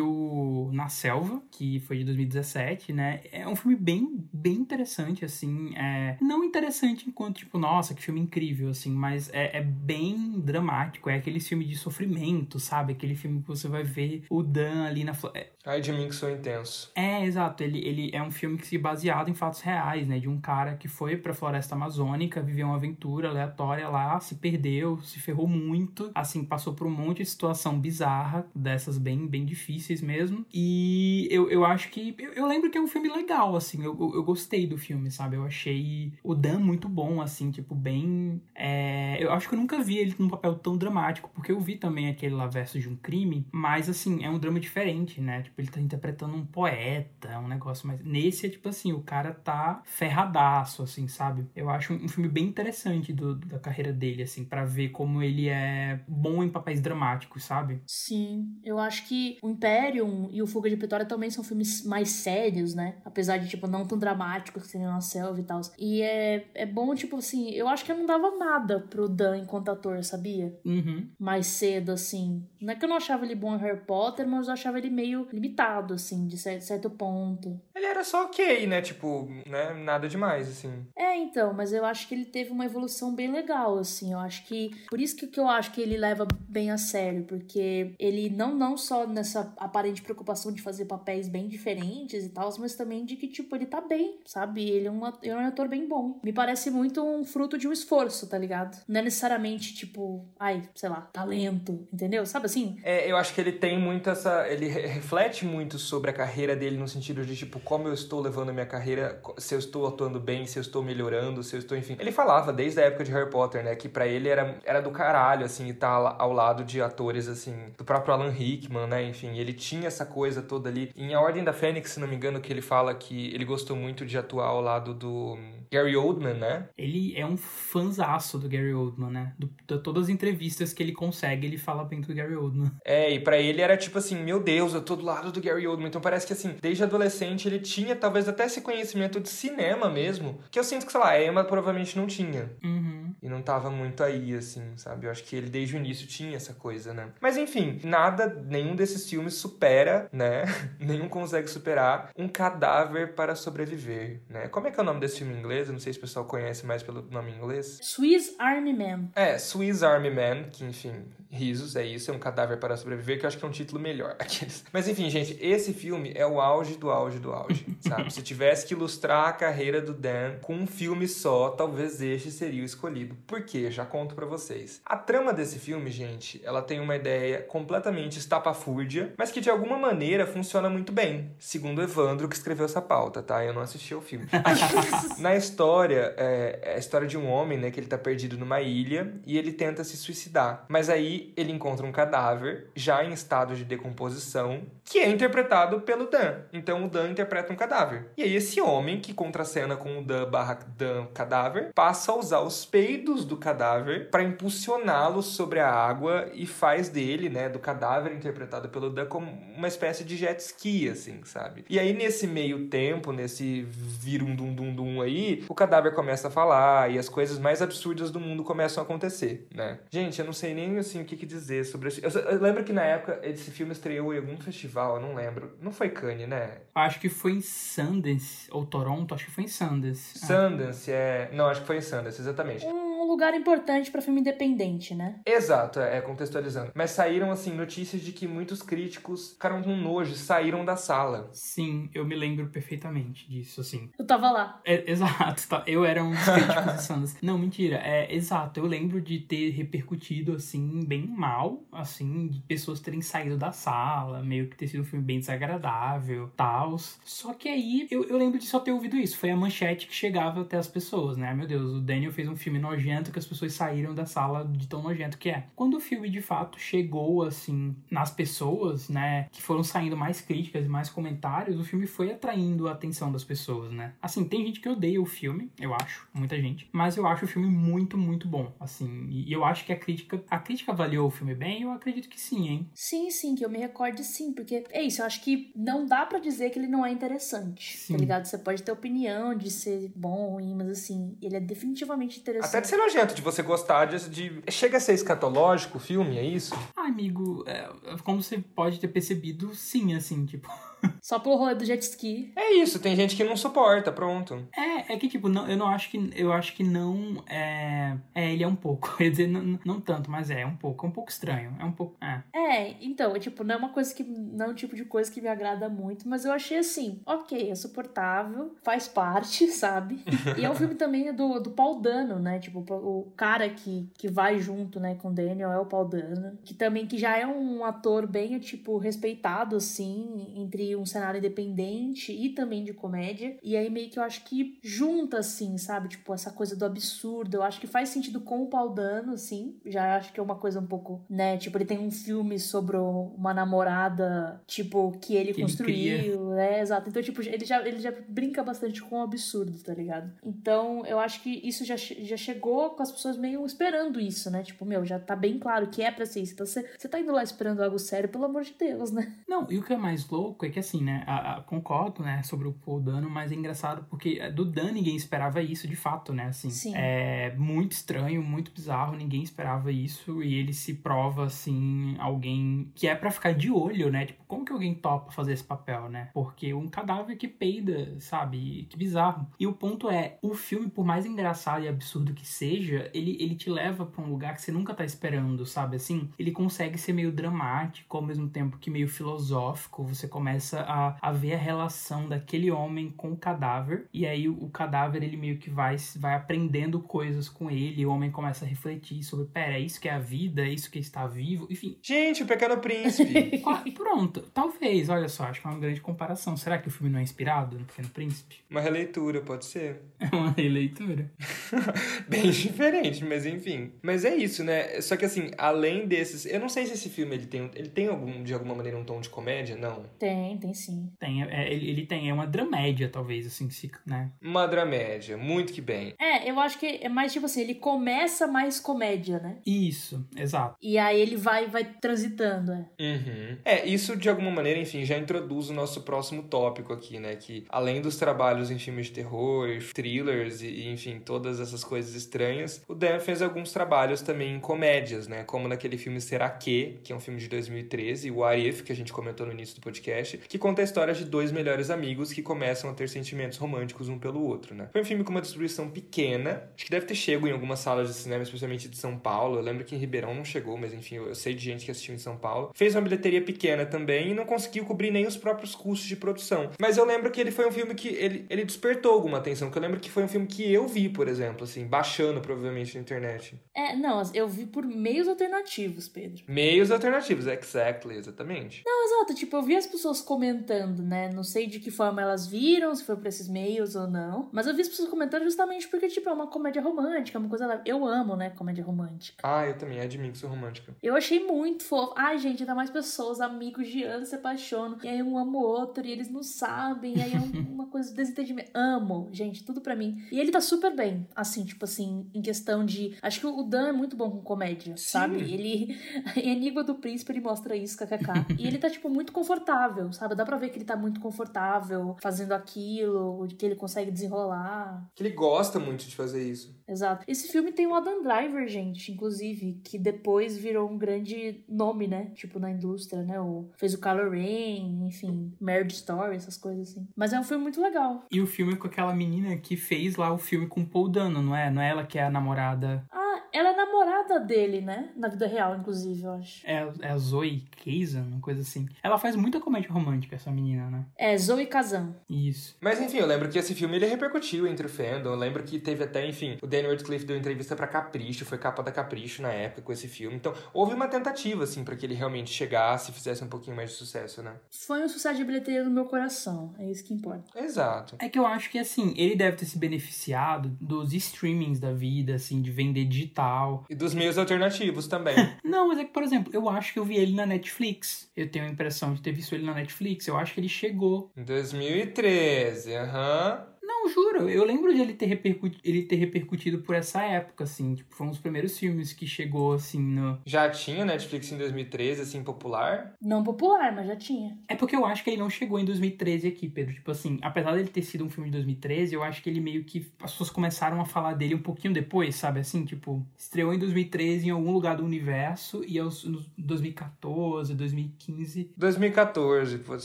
o Na Selva, que foi de 2017, né? É um filme bem, bem interessante, assim. É... Não interessante enquanto, tipo, nossa, que filme incrível, assim, mas é, é bem dramático. É aquele filme de sofrimento, sabe? Aquele filme que você vai ver o Dan ali na. flo- é- Ai de mim que sou intenso. É, exato. Ele, ele é um filme que se baseado em fatos reais, né? De um cara que foi pra floresta amazônica, viveu uma aventura aleatória lá, se perdeu, se ferrou muito, assim, passou por um monte de situação bizarra, dessas bem, bem difíceis mesmo. E eu, eu acho que. Eu, eu lembro que é um filme legal, assim. Eu, eu, eu gostei do filme, sabe? Eu achei o Dan muito bom, assim, tipo, bem. é, eu acho que eu nunca vi ele num papel tão dramático, porque eu vi também aquele lá versus de um crime, mas assim, é um drama diferente, né? Tipo, ele tá interpretando um poeta, um negócio mais. Nesse é tipo assim, o cara tá ferradaço, assim, sabe? Eu acho um filme bem interessante do, da carreira dele, assim, pra ver como ele é bom em papéis dramáticos, sabe? Sim, eu acho que o Imperium e o Fuga de Pretória também são filmes mais sérios, né? Apesar de, tipo, não tão dramáticos que seriam na selva e tal. E é, é bom, tipo assim, eu acho que eu não dava nada pro Dan enquanto ator, sabia? Uhum. Mais cedo, assim. Não é que eu não achava ele bom em Harry Potter, mas eu achava ele meio limitado, assim, de cer- certo ponto. Ele era só ok, né? Tipo, né? Nada demais, assim. É, então, mas eu acho que ele teve uma evolução bem legal, assim. Eu acho que. Por isso que, que eu acho que ele leva bem a sério, porque ele não, não só nessa aparente preocupação de fazer papéis bem diferentes e tal, mas também de que, tipo, ele tá bem, sabe? Ele é um, at- ele é um ator bem bom. Me parece muito um fruto de um esforço, tá ligado? Não é necessariamente, tipo, ai, sei lá, talento, entendeu? Sabe assim? É, eu acho que ele tem muito essa. Ele re- reflete muito sobre a carreira dele no sentido de, tipo, como eu estou levando a minha carreira, se eu estou atuando bem, se eu estou melhorando, se eu estou, enfim. Ele falava desde a época de Harry Potter, né? Que pra ele era, era do caralho, assim, estar lá- ao lado de atores, assim, do próprio Alan Rickman, né? Enfim, ele tinha essa coisa toda ali. Em A Ordem da Fênix, se não me engano, que ele fala que ele gostou muito de atuar ao lado do Gary Oldman, né? Ele é um fanzaço do Gary Oldman, né? Do, de todas as entrevistas que ele consegue, ele fala bem do Gary Oldman. É, e pra ele era tipo assim, meu Deus, eu tô do lado do Gary Oldman. Então parece que assim, desde adolescente ele tinha talvez até esse conhecimento de cinema mesmo, que eu sinto que, sei lá, a Emma provavelmente não tinha. Uhum. E não tava muito aí, assim, sabe? Eu acho que ele desde o início tinha essa coisa, né? Mas enfim, nada, nenhum desses filmes supera, né? nenhum consegue superar um cadáver para sobreviver, né? Como é que é o nome desse filme em inglês? Eu não sei se o pessoal conhece mais pelo nome em inglês. Swiss Army Man. É, Swiss Army Man, que enfim, risos, é isso, é um cadáver para sobreviver, que eu acho que é um título melhor. Aqueles. Mas enfim, gente, esse filme é o auge do auge do auge, sabe? Se tivesse que ilustrar a carreira do Dan com um filme só, talvez este seria o escolhido. Por quê? Já conto para vocês. A trama desse filme, gente, ela tem uma ideia completamente estapafúrdia, mas que de alguma maneira funciona muito bem, segundo Evandro, que escreveu essa pauta, tá? Eu não assisti ao filme. Na história, é, é, a história de um homem, né, que ele tá perdido numa ilha e ele tenta se suicidar. Mas aí ele encontra um cadáver, já em estado de decomposição, que é interpretado pelo Dan. Então o Dan interpreta um cadáver. E aí esse homem, que contracena com o Dan barra Dan cadáver, passa a usar os peidos do cadáver para impulsioná-lo sobre a água e faz dele, né, do cadáver interpretado pelo Dan, como uma espécie de jet ski, assim, sabe? E aí nesse meio tempo, nesse virum dum dum dum aí, o cadáver começa a falar e as coisas mais absurdas do mundo começam a acontecer, né? Gente, eu não sei nem assim o que, que dizer sobre isso. Eu, eu, lembro que na época esse filme estreou em algum festival, eu não lembro. Não foi Cannes, né? Acho que foi em Sundance ou Toronto, acho que foi em Sundance. Sundance, é. Não, acho que foi em Sundance, exatamente. Um lugar importante para filme independente, né? Exato, é, contextualizando. Mas saíram assim notícias de que muitos críticos ficaram com nojo, saíram da sala. Sim, eu me lembro perfeitamente disso, assim. Eu tava lá. É, exato, tá. eu era um dos críticos de. Não, mentira, é exato. Eu lembro de ter repercutido assim bem mal, assim, de pessoas terem saído da sala, meio que ter sido um filme bem desagradável, tal. Só que aí eu, eu lembro de só ter ouvido isso. Foi a manchete que chegava até as pessoas, né? Meu Deus, o Daniel fez um filme nojento que as pessoas saíram da sala de tão nojento que é. Quando o filme de fato chegou assim nas pessoas, né, que foram saindo mais críticas e mais comentários, o filme foi atraindo a atenção das pessoas, né? Assim, tem gente que odeia o filme, eu acho, muita gente, mas eu acho o filme muito, muito bom, assim, e eu acho que a crítica, a crítica avaliou o filme bem, eu acredito que sim, hein? Sim, sim, que eu me recorde sim, porque é isso, eu acho que não dá para dizer que ele não é interessante, tá sim. tá ligado? Você pode ter opinião de ser bom ou ruim, mas assim, ele é definitivamente interessante. Até de ser nojento, de você gostar de, de... Chega a ser escatológico o filme, é isso? Ah, amigo, é, como você pode ter percebido, sim, assim, tipo... Só pelo rolê do jet ski. É isso, tem gente que não suporta, pronto. É, é que tipo, não, eu não acho que. Eu acho que não. É, é ele é um pouco. Ia dizer, não, não tanto, mas é, é um pouco. É um pouco estranho. É um pouco. É. É, então, tipo, não é uma coisa que. Não é um tipo de coisa que me agrada muito, mas eu achei assim, ok, é suportável, faz parte, sabe? e é um filme também do, do Paul Dano, né? Tipo, o cara que, que vai junto, né, com o Daniel é o Paul Dano. Que também que já é um ator bem, tipo, respeitado, assim, entre um cenário independente e também de comédia. E aí meio que eu acho que junta, assim, sabe? Tipo, essa coisa do absurdo. Eu acho que faz sentido com o Paul Dano, assim. Já acho que é uma coisa um pouco, né? Tipo, ele tem um filme sobre uma namorada, tipo, que ele que construiu. Ele é, exato. Então, tipo, ele já, ele já brinca bastante com o absurdo, tá ligado? Então, eu acho que isso já, já chegou com as pessoas meio esperando isso, né? Tipo, meu, já tá bem claro que é pra ser isso. Então, você, você tá indo lá esperando algo sério, pelo amor de Deus, né? Não, e o que é mais louco é que, assim, né, a, a, concordo, né, sobre o Paul Dano, mas é engraçado porque é, do Dan ninguém esperava isso de fato, né, assim. Sim. É muito estranho, muito bizarro, ninguém esperava isso e ele se prova, assim, alguém que é para ficar de olho, né, tipo, como que alguém topa fazer esse papel, né? Porque um cadáver que peida, sabe? Que bizarro. E o ponto é, o filme, por mais engraçado e absurdo que seja, ele, ele te leva para um lugar que você nunca tá esperando, sabe? Assim, ele consegue ser meio dramático, ao mesmo tempo que meio filosófico. Você começa a, a ver a relação daquele homem com o cadáver. E aí o, o cadáver, ele meio que vai, vai aprendendo coisas com ele. E o homem começa a refletir sobre, pera, é isso que é a vida? É isso que está vivo? Enfim. Gente, o Pequeno Príncipe. Pronto. Talvez, olha só, acho que é uma grande comparação. Será que o filme não é inspirado no Pequeno Príncipe? Uma releitura, pode ser. É uma releitura. Bem diferente, mas enfim. Mas é isso, né? Só que assim, além desses. Eu não sei se esse filme ele tem, ele tem algum, de alguma maneira um tom de comédia, não? Tem, tem sim. Tem, é, ele, ele tem, é uma dramédia, talvez, assim, se, né? Uma dramédia, muito que bem. É, eu acho que é mais tipo assim, ele começa mais comédia, né? Isso, exato. E aí ele vai, vai transitando, é. Uhum. É, isso de alguma maneira, enfim, já introduz o nosso próximo tópico aqui, né? Que além dos trabalhos em filmes de terror, thrillers e, enfim, todas essas coisas estranhas, o Dan fez alguns trabalhos também em comédias, né? Como naquele filme Será Que, que é um filme de 2013, o What If, que a gente comentou no início do podcast, que conta a história de dois melhores amigos que começam a ter sentimentos românticos um pelo outro, né? Foi um filme com uma distribuição pequena, acho que deve ter chego em algumas salas de cinema, especialmente de São Paulo. Eu lembro que em Ribeirão não chegou, mas enfim, eu sei de gente que assistiu em São Paulo. Fez uma bilheteria pequena também e não conseguiu cobrir nem os próprios custos de produção. Mas eu lembro que ele foi um filme que ele, ele despertou alguma atenção, que eu lembro que foi um filme que eu vi, por exemplo, assim, baixando provavelmente, na internet. É, não, eu vi por meios alternativos, Pedro. Meios alternativos, exactly, exatamente. Não, exato, tipo, eu vi as pessoas comentando, né? Não sei de que forma elas viram, se foi por esses meios ou não. Mas eu vi as pessoas comentando justamente porque, tipo, é uma comédia romântica, uma coisa. Eu amo, né, comédia romântica. Ah, eu também, é mim que sou romântica. Eu achei muito fofo. Ai, gente, ainda mais pessoas, amigos de anos se apaixonam. E aí um ama o outro e eles não sabem. E aí é uma coisa de desentendimento. Amo, gente, tudo pra mim. E ele tá super bem, assim, tipo assim, em questão de. Acho que o Dan é muito bom com comédia, Sim. sabe? Ele. em Enigma do Príncipe, ele mostra isso, kkk. e ele tá, tipo, muito confortável, sabe? Dá pra ver que ele tá muito confortável fazendo aquilo, que ele consegue desenrolar. Que ele gosta muito de fazer isso. Exato. Esse filme tem o Adam Driver, gente, inclusive, que depois virou um grande nome, né? Tipo, na indústria, né? O, fez o Kylo Ren, enfim, Marriage Story, essas coisas assim. Mas é um filme muito legal. E o filme com aquela menina que fez lá o filme com Paul Dano, não é? Não é ela que é a namorada. Ah, ela é namorada dele, né? Na vida real, inclusive, eu acho. É, é a Zoe Kazan, uma coisa assim. Ela faz muita comédia romântica, essa menina, né? É, Zoe Kazan. Isso. Mas enfim, eu lembro que esse filme ele repercutiu entre o fandom. Eu lembro que teve até, enfim, o Daniel Radcliffe deu entrevista para Capricho, foi capa da Capricho na época com esse filme. Então, houve uma tentativa, assim, para que ele realmente chegasse e fizesse um pouquinho mais de sucesso, né? Foi um sucesso de bilheteria no meu coração. É isso que importa. Exato. É que eu acho que, assim, ele deve ter se beneficiado dos streamings da vida, assim, de vender digital. E dos meios alternativos também. Não, mas é que, por exemplo, eu acho que eu vi ele na Netflix. Eu tenho a impressão de ter visto ele na Netflix. Eu acho que ele chegou. Em 2013, aham. Uhum. Não, juro. Eu lembro de ele ter, repercutido, ele ter repercutido por essa época, assim. Tipo, foi um dos primeiros filmes que chegou, assim, no... Já tinha Netflix em 2013, assim, popular? Não popular, mas já tinha. É porque eu acho que ele não chegou em 2013 aqui, Pedro. Tipo assim, apesar dele ter sido um filme de 2013, eu acho que ele meio que... As pessoas começaram a falar dele um pouquinho depois, sabe? Assim, tipo... Estreou em 2013 em algum lugar do universo e aos 2014, 2015... 2014, pode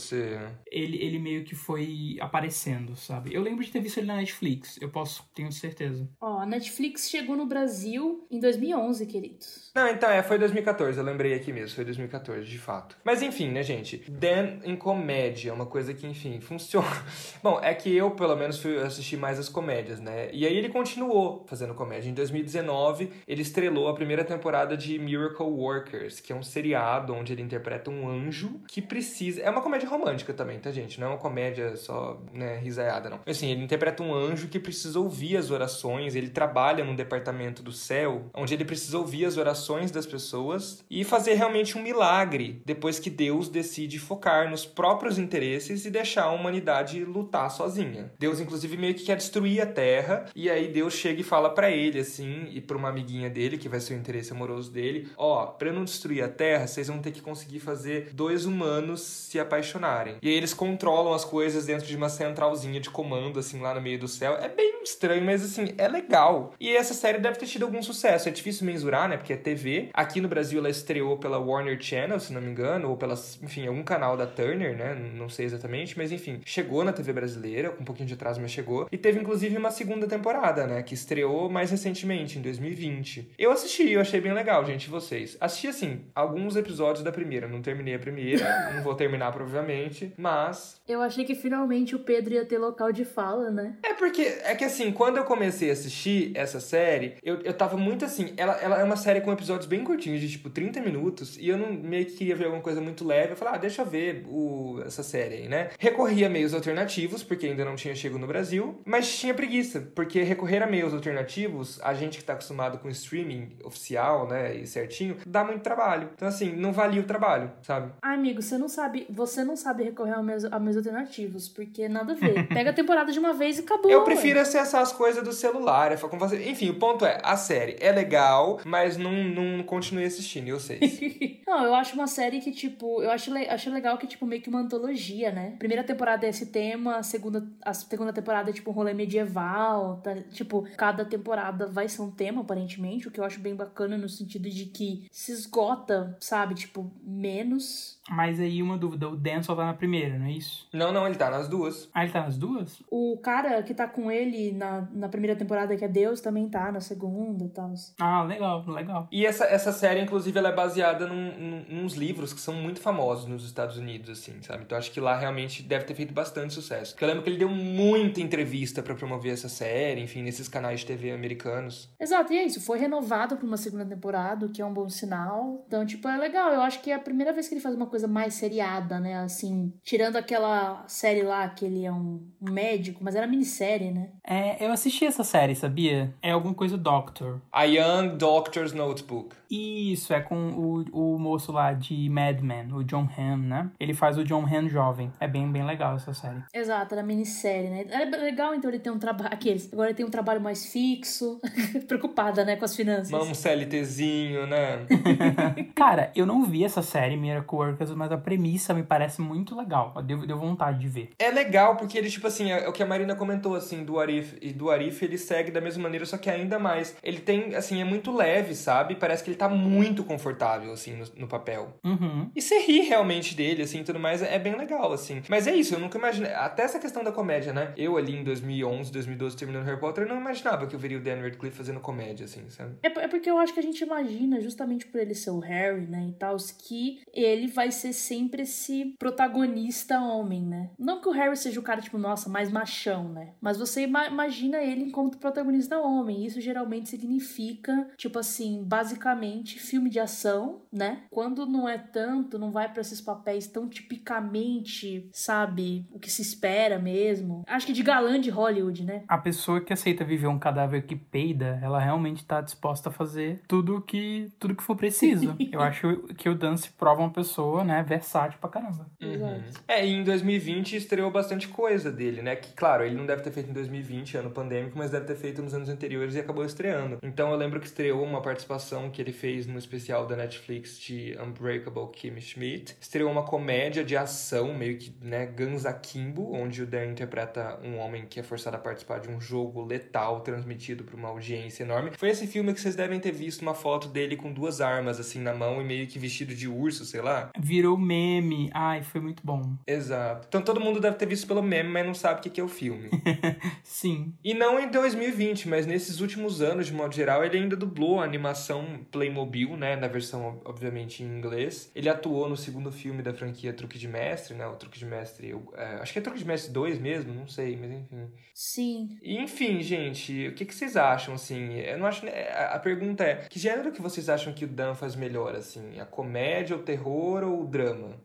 ser. Ele, ele meio que foi aparecendo, sabe? Eu lembro de ter visto ele na Netflix. Eu posso, tenho certeza. Ó, a Netflix chegou no Brasil em 2011, queridos. Não, então é, foi 2014. Eu lembrei aqui mesmo, foi 2014, de fato. Mas enfim, né, gente? Dan em comédia, é uma coisa que, enfim, funciona. Bom, é que eu, pelo menos, fui assistir mais as comédias, né? E aí ele continuou fazendo comédia. Em 2019, ele estrelou a primeira temporada de Miracle Workers, que é um seriado onde ele interpreta um anjo que precisa. É uma comédia romântica também, tá, gente? Não é uma comédia só, né, risaiada, não. Assim, ele interpreta um anjo que precisa ouvir as orações. Ele trabalha num departamento do céu, onde ele precisa ouvir as orações das pessoas e fazer realmente um milagre depois que Deus decide focar nos próprios interesses e deixar a humanidade lutar sozinha. Deus, inclusive, meio que quer destruir a Terra e aí Deus chega e fala para ele, assim, e pra uma amiguinha dele, que vai ser o interesse amoroso dele: Ó, oh, eu não destruir a Terra, vocês vão ter que conseguir fazer dois humanos se apaixonarem. E aí eles controlam as coisas dentro de uma centralzinha de comando, assim, lá no meio do céu. É bem estranho, mas assim, é legal. E essa série deve ter tido algum sucesso. É difícil mensurar, né? Porque é TV. Aqui no Brasil ela estreou pela Warner Channel, se não me engano, ou pela, enfim, algum canal da Turner, né? Não sei exatamente, mas enfim, chegou na TV brasileira, um pouquinho de atraso, mas chegou. E teve inclusive uma segunda temporada, né? Que estreou mais recentemente, em 2020. Eu assisti, eu achei bem legal, gente. Vocês? Assisti, assim, alguns episódios da primeira. Não terminei a primeira, não vou terminar provavelmente, mas. Eu achei que finalmente o Pedro ia ter local de fala, né? É porque, é que assim, quando eu comecei a assistir essa série, eu, eu tava muito assim. Ela, ela é uma série com episódios bem curtinhos, de tipo 30 minutos, e eu não meio que queria ver alguma coisa muito leve. Eu falei, ah, deixa eu ver o, essa série aí, né? Recorri a meios alternativos, porque ainda não tinha chego no Brasil, mas tinha preguiça, porque recorrer a meios alternativos, a gente que tá acostumado com streaming oficial, né, e certinho, dá muito trabalho. Então, assim, não valia o trabalho, sabe? Ah, amigo, você não sabe, você não sabe recorrer a meios, a meios alternativos, porque nada a ver. Pega a temporada de uma vez e acabou. Eu prefiro acessar as coisas do celular, é com você. Enfim, o ponto é, a série é legal, mas não, não continue assistindo, eu sei. não, eu acho uma série que, tipo, eu acho, acho legal que, tipo, meio que uma antologia, né? Primeira temporada é esse tema, a segunda, a segunda temporada é, tipo, um rolê medieval, tá? Tipo, cada temporada vai ser um tema, aparentemente, o que eu acho bem bacana no sentido de que se esgota, sabe? Tipo, menos. Mas aí uma dúvida, o Dan só tá na primeira, não é isso? Não, não, ele tá nas duas. Ah, ele tá nas duas? O cara que tá com ele na, na primeira temporada, que é Deus, também tá na segunda e tal. Ah, legal, legal. E essa, essa série, inclusive, ela é baseada num, num, nos livros que são muito famosos nos Estados Unidos, assim, sabe? Então acho que lá realmente deve ter feito bastante sucesso. Porque eu lembro que ele deu muita entrevista para promover essa série, enfim, nesses canais de TV americanos. Exato, e é isso. Foi renovado pra uma segunda temporada, o que é um bom sinal. Então, tipo, é legal. Eu acho que é a primeira vez que ele faz uma coisa mais seriada, né? Assim, tirando aquela série lá que ele é um, um médico, mas era minissérie, né? É, eu assisti essa série, sabia? É alguma coisa Doctor. A Young Doctor's Notebook. Isso, é com o, o moço lá de Mad Men, o John Hamm, né? Ele faz o John Hamm jovem. É bem, bem legal essa série. Exato, era minissérie, né? É legal, então, ele ter um trabalho... Aqueles. Agora ele tem um trabalho mais fixo. Preocupada, né, com as finanças. Um CLTzinho, né? Cara, eu não vi essa série, Miracle Workers, mas a premissa me parece muito legal. Deu, deu vontade de ver. É legal, porque ele, tipo assim, é o que a Marina comentou, assim, do Arif. E do Arif ele segue da mesma maneira, só que ainda mais. Ele tem, assim, é muito leve, sabe? Parece que ele tá muito confortável, assim, no, no papel. Uhum. E você ri realmente dele, assim, tudo mais, é bem legal, assim. Mas é isso, eu nunca imaginei. Até essa questão da comédia, né? Eu ali em 2011, 2012, terminando Harry Potter, eu não imaginava que eu veria o Dan Radcliffe fazendo comédia, assim, sabe? É, é porque eu acho que a gente imagina, justamente por ele ser o Harry, né, e tal, que ele vai ser sempre esse protagonista homem, né? Não que o Harry seja o cara, tipo, nossa, mais machão, né? Mas você ima imagina ele enquanto protagonista homem. Isso geralmente significa, tipo assim, basicamente filme de ação, né? Quando não é tanto, não vai para esses papéis tão tipicamente, sabe, o que se espera mesmo. Acho que de galã de Hollywood, né? A pessoa que aceita viver um cadáver que peida, ela realmente tá disposta a fazer tudo que tudo que for preciso. Eu acho que o Dance prova uma pessoa, né, versátil pra caramba. Exato. É, e em 2020 estreou bastante coisa dele, né? Que, claro, ele não deve ter feito em 2020, ano pandêmico, mas deve ter feito nos anos anteriores e acabou estreando. Então eu lembro que estreou uma participação que ele fez no especial da Netflix de Unbreakable Kimmy Schmidt. Estreou uma comédia de ação, meio que, né, Guns Akimbo, onde o Dan interpreta um homem que é forçado a participar de um jogo letal transmitido por uma audiência enorme. Foi esse filme que vocês devem ter visto uma foto dele com duas armas, assim, na mão e meio que vestido de urso, sei lá. Virou meme. Ai, foi muito bom. Exato. Então todo mundo deve ter visto pelo meme, mas não sabe o que é o filme. Sim. E não em 2020, mas nesses últimos anos, de modo geral, ele ainda dublou a animação Playmobil, né? Na versão, obviamente, em inglês. Ele atuou no segundo filme da franquia Truque de Mestre, né? O Truque de Mestre, eu, é, acho que é Truque de Mestre 2 mesmo, não sei, mas enfim. Sim. E, enfim, gente, o que, que vocês acham, assim? Eu não acho... A pergunta é, que gênero que vocês acham que o Dan faz melhor, assim? A comédia, o terror ou o drama?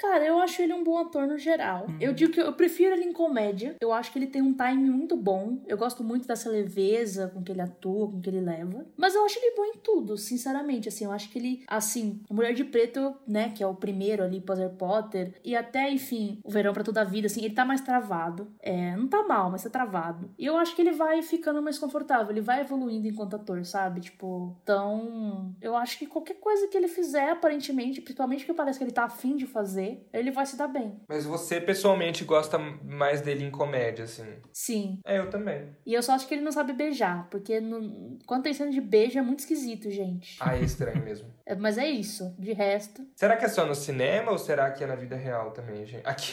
Cara, eu acho ele um bom ator no geral. Uhum. Eu digo que eu prefiro ele em comédia. Eu acho que ele tem um time muito bom. Eu gosto muito dessa leveza com que ele atua, com que ele leva. Mas eu acho ele bom em tudo, sinceramente. Assim, eu acho que ele, assim, Mulher de Preto, né, que é o primeiro ali pós Harry Potter, e até, enfim, o Verão pra Toda a Vida, assim, ele tá mais travado. É, não tá mal, mas tá travado. E eu acho que ele vai ficando mais confortável. Ele vai evoluindo enquanto ator, sabe? Tipo, então, eu acho que qualquer coisa que ele fizer, aparentemente, principalmente que parece que ele tá afim de fazer, ele vai se dar bem. Mas você, pessoalmente, gosta mais dele em comédia, assim? Sim. É, eu também. E eu só acho que ele não sabe beijar, porque no... quando tem cena de beijo é muito esquisito, gente. Ah, é estranho mesmo. É, mas é isso. De resto. Será que é só no cinema ou será que é na vida real também, gente? Aqui.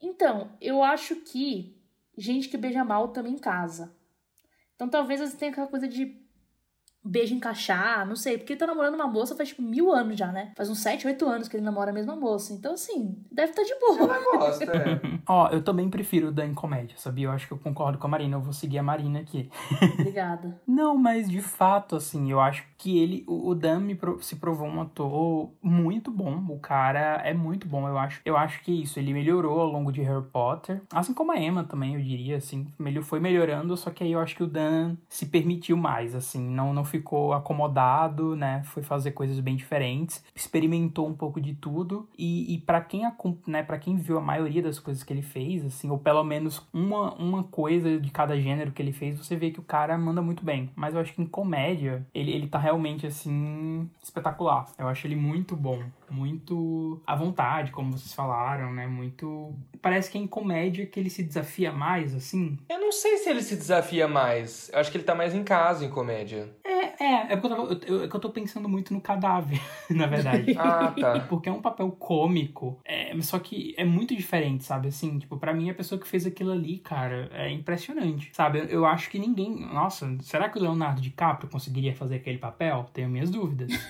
Então, eu acho que gente que beija mal também casa. Então talvez você tenha aquela coisa de beijo encaixar, não sei, porque ele tá namorando uma moça faz tipo mil anos já, né? Faz uns 7, 8 anos que ele namora a mesma moça. Então, assim, deve estar tá de boa. Ela gosta, é. Ó, eu também prefiro o Dan em comédia, sabia? Eu acho que eu concordo com a Marina, eu vou seguir a Marina aqui. Obrigada. Não, mas de fato, assim, eu acho que ele, o Dan se provou um ator muito bom. O cara é muito bom, eu acho. Eu acho que é isso, ele melhorou ao longo de Harry Potter. Assim como a Emma também, eu diria, assim. Ele foi melhorando, só que aí eu acho que o Dan se permitiu mais, assim. Não, não ficou acomodado, né? Foi fazer coisas bem diferentes. Experimentou um pouco de tudo. E, e para quem, né, pra quem viu a maioria das coisas que ele fez, assim, ou pelo menos uma, uma coisa de cada gênero que ele fez, você vê que o cara manda muito bem. Mas eu acho que em comédia, ele, ele tá realmente, assim, espetacular. Eu acho ele muito bom. Muito à vontade, como vocês falaram, né? Muito. Parece que é em comédia que ele se desafia mais, assim. Eu não sei se ele se desafia mais. Eu acho que ele tá mais em casa em comédia. É, É, é, porque eu, tava, eu, é que eu tô pensando muito no cadáver, na verdade. ah, tá. Porque é um papel cômico, é, só que é muito diferente, sabe? Assim, tipo, pra mim a pessoa que fez aquilo ali, cara, é impressionante, sabe? Eu acho que ninguém. Nossa, será que o Leonardo DiCaprio conseguiria fazer aquele papel? Tenho minhas dúvidas.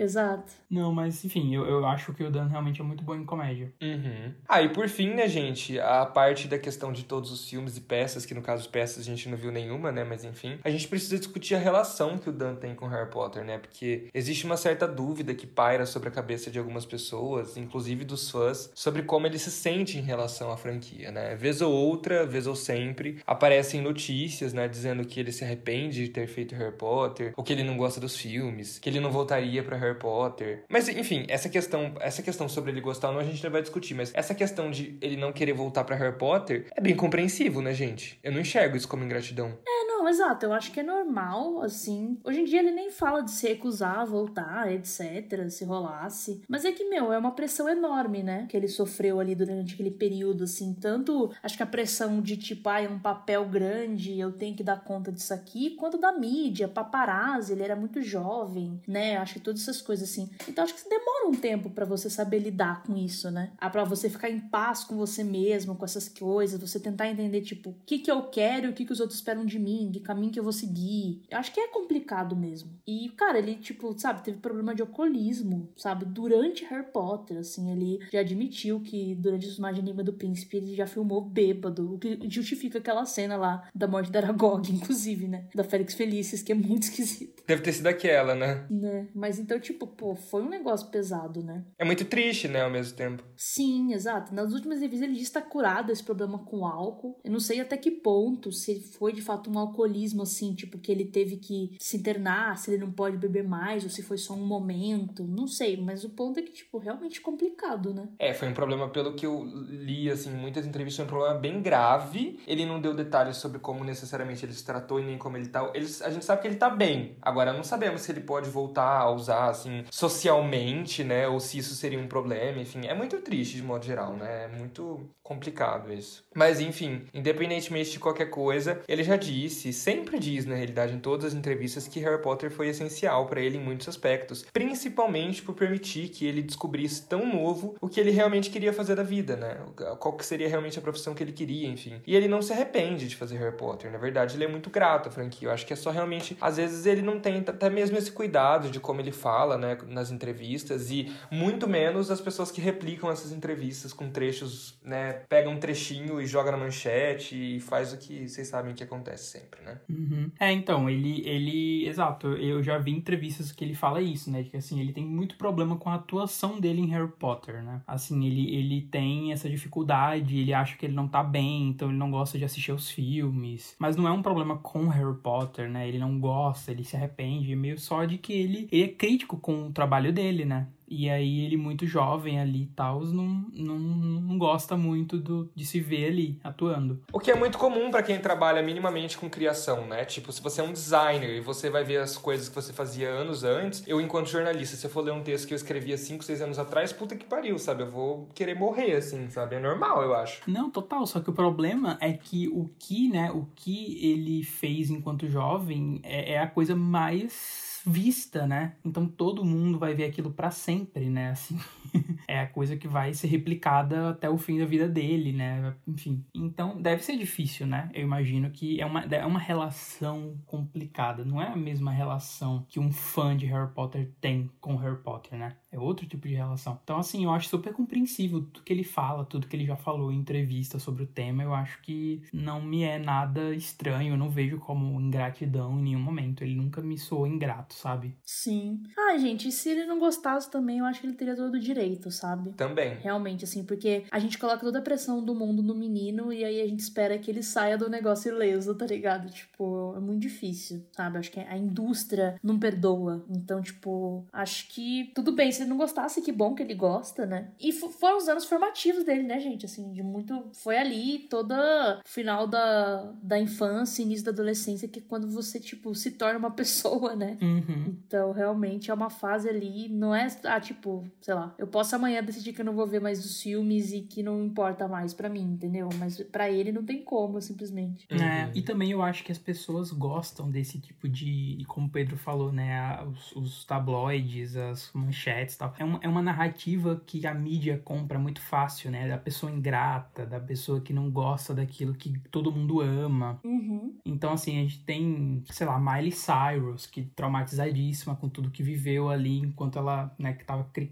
Exato. Não, mas enfim, eu, eu acho que o Dan realmente é muito bom em comédia. Uhum. Ah, e por fim, né, gente, a parte da questão de todos os filmes e peças, que no caso peças a gente não viu nenhuma, né, mas enfim, a gente precisa discutir a relação que o Dan tem com Harry Potter, né, porque existe uma certa dúvida que paira sobre a cabeça de algumas pessoas, inclusive dos fãs, sobre como ele se sente em relação à franquia, né. Vez ou outra, vez ou sempre, aparecem notícias, né, dizendo que ele se arrepende de ter feito Harry Potter, ou que ele não gosta dos filmes, que ele não voltaria para Harry Potter. Mas enfim, essa questão, essa questão sobre ele gostar ou não a gente não vai discutir, mas essa questão de ele não querer voltar para Harry Potter é bem compreensível, né, gente? Eu não enxergo isso como ingratidão. É, não, exato. Eu acho que é normal, assim. Hoje em dia ele nem fala de se recusar a voltar, etc., se rolasse. Mas é que, meu, é uma pressão enorme, né? Que ele sofreu ali durante aquele período, assim. Tanto, acho que a pressão de, tipo, ah, é um papel grande, eu tenho que dar conta disso aqui, quanto da mídia, paparazzi, ele era muito jovem, né? Acho que todas essas coisas, assim. Então acho que demora um tempo para você saber lidar com isso, né? Ah, pra você ficar em paz com você mesmo, com essas coisas, você tentar entender, tipo, o que que eu quero e o que que os outros esperam de mim, que caminho que eu vou seguir. Eu acho que é complicado mesmo. E, cara, ele, tipo, sabe, teve problema de alcoolismo, sabe? Durante Harry Potter, assim, ele já admitiu que durante Mar de Enigma do Príncipe ele já filmou bêbado, o que justifica aquela cena lá da morte da Aragog, inclusive, né? Da Félix Felicis, que é muito esquisito. Deve ter sido aquela, né? Né? Mas então, tipo, pô, foi um negócio pesado, né? É muito triste, né, ao mesmo tempo. Sim, exato. Nas últimas revistas ele diz que tá curado esse problema com álcool. Eu não sei até que ponto, se foi de fato um alcoolismo, assim, tipo, que ele teve que se internar, se ele não pode beber mais, ou se foi só um momento. Não sei, mas o ponto é que, tipo, realmente complicado, né? É, foi um problema, pelo que eu li, assim, muitas entrevistas, foi um problema bem grave. Ele não deu detalhes sobre como necessariamente ele se tratou e nem como ele tá. Ele, a gente sabe que ele tá bem. Agora, não sabemos se ele pode voltar a usar, assim, socialmente, né? Ou se isso seria um problema, enfim. É muito triste, de modo geral, né? É muito complicado isso. Mas, enfim, independentemente de qualquer coisa, ele já disse, sempre diz, na realidade, em todas as entrevistas, que Harry Potter foi essencial para ele em muitos aspectos. Principalmente por permitir que ele descobrisse tão novo o que ele realmente queria fazer da vida, né? Qual que seria realmente a profissão que ele queria, enfim. E ele não se arrepende de fazer Harry Potter. Na verdade, ele é muito grato à franquia. Eu acho que é só realmente... Às vezes ele não tem até mesmo esse cuidado de como ele fala, né? Nas entrevistas. E muito menos as pessoas que replicam essas entrevistas com trechos, né? Pega um trechinho e joga na manchete e faz o que vocês sabem que acontece sempre, né? Uhum. É, então, ele, ele... Exato. Eu já vi entrevistas que ele fala isso, né? Que, assim, ele tem muito problema com a atuação dele em Harry Potter, né? Assim, ele, ele tem essa dificuldade, ele acha que ele não tá bem, então ele não gosta de assistir os filmes. Mas não é um problema com Harry Potter, né? Ele não gosta, ele se arrepende, é meio só de que ele, ele é crítico com o trabalho dele, né? E aí ele, muito jovem ali e tal, não, não, não gosta muito do, de se ver ali atuando. O que é muito comum para quem trabalha minimamente com criação, né? Tipo, se você é um designer e você vai ver as coisas que você fazia anos antes, eu, enquanto jornalista, se eu for ler um texto que eu escrevia 5, 6 anos atrás, puta que pariu, sabe? Eu vou querer morrer, assim, sabe? É normal, eu acho. Não, total. Só que o problema é que o que, né, o que ele fez enquanto jovem é, é a coisa mais vista, né? Então todo mundo vai ver aquilo para sempre, né? Assim, é a coisa que vai ser replicada até o fim da vida dele, né? Enfim, então deve ser difícil, né? Eu imagino que é uma, é uma relação complicada, não é a mesma relação que um fã de Harry Potter tem com Harry Potter, né? É outro tipo de relação. Então, assim, eu acho super compreensível tudo que ele fala, tudo que ele já falou em entrevista sobre o tema. Eu acho que não me é nada estranho, eu não vejo como ingratidão em nenhum momento. Ele nunca me soou ingrato, sabe? Sim. Ah, gente, se ele não gostasse também, eu acho que ele teria todo o direito, sabe? Também. Realmente, assim, porque a gente coloca toda a pressão do mundo no menino e aí a gente espera que ele saia do negócio ileso, tá ligado? Tipo, é muito difícil, sabe? Acho que a indústria não perdoa. Então, tipo, acho que tudo bem se ele não gostasse, que bom que ele gosta, né? E foram os anos formativos dele, né, gente? Assim, de muito. Foi ali toda final da, da infância, início da adolescência, que é quando você, tipo, se torna uma pessoa, né? Uhum. Então, realmente é uma fase ali, não é, ah, tipo, sei lá, eu posso amanhã decidir que eu não vou ver mais os filmes e que não importa mais pra mim, entendeu? Mas pra ele não tem como, simplesmente. Uhum. É, e também eu acho que as pessoas gostam desse tipo de, como o Pedro falou, né, os, os tabloides, as manchetes e tal. É uma, é uma narrativa que a mídia compra muito fácil, né, da pessoa ingrata, da pessoa que não gosta daquilo que todo mundo ama. Uhum. Então, assim, a gente tem, sei lá, Miley Cyrus, que traumatizadíssima com tudo que viveu ali enquanto ela, né, que tava cre-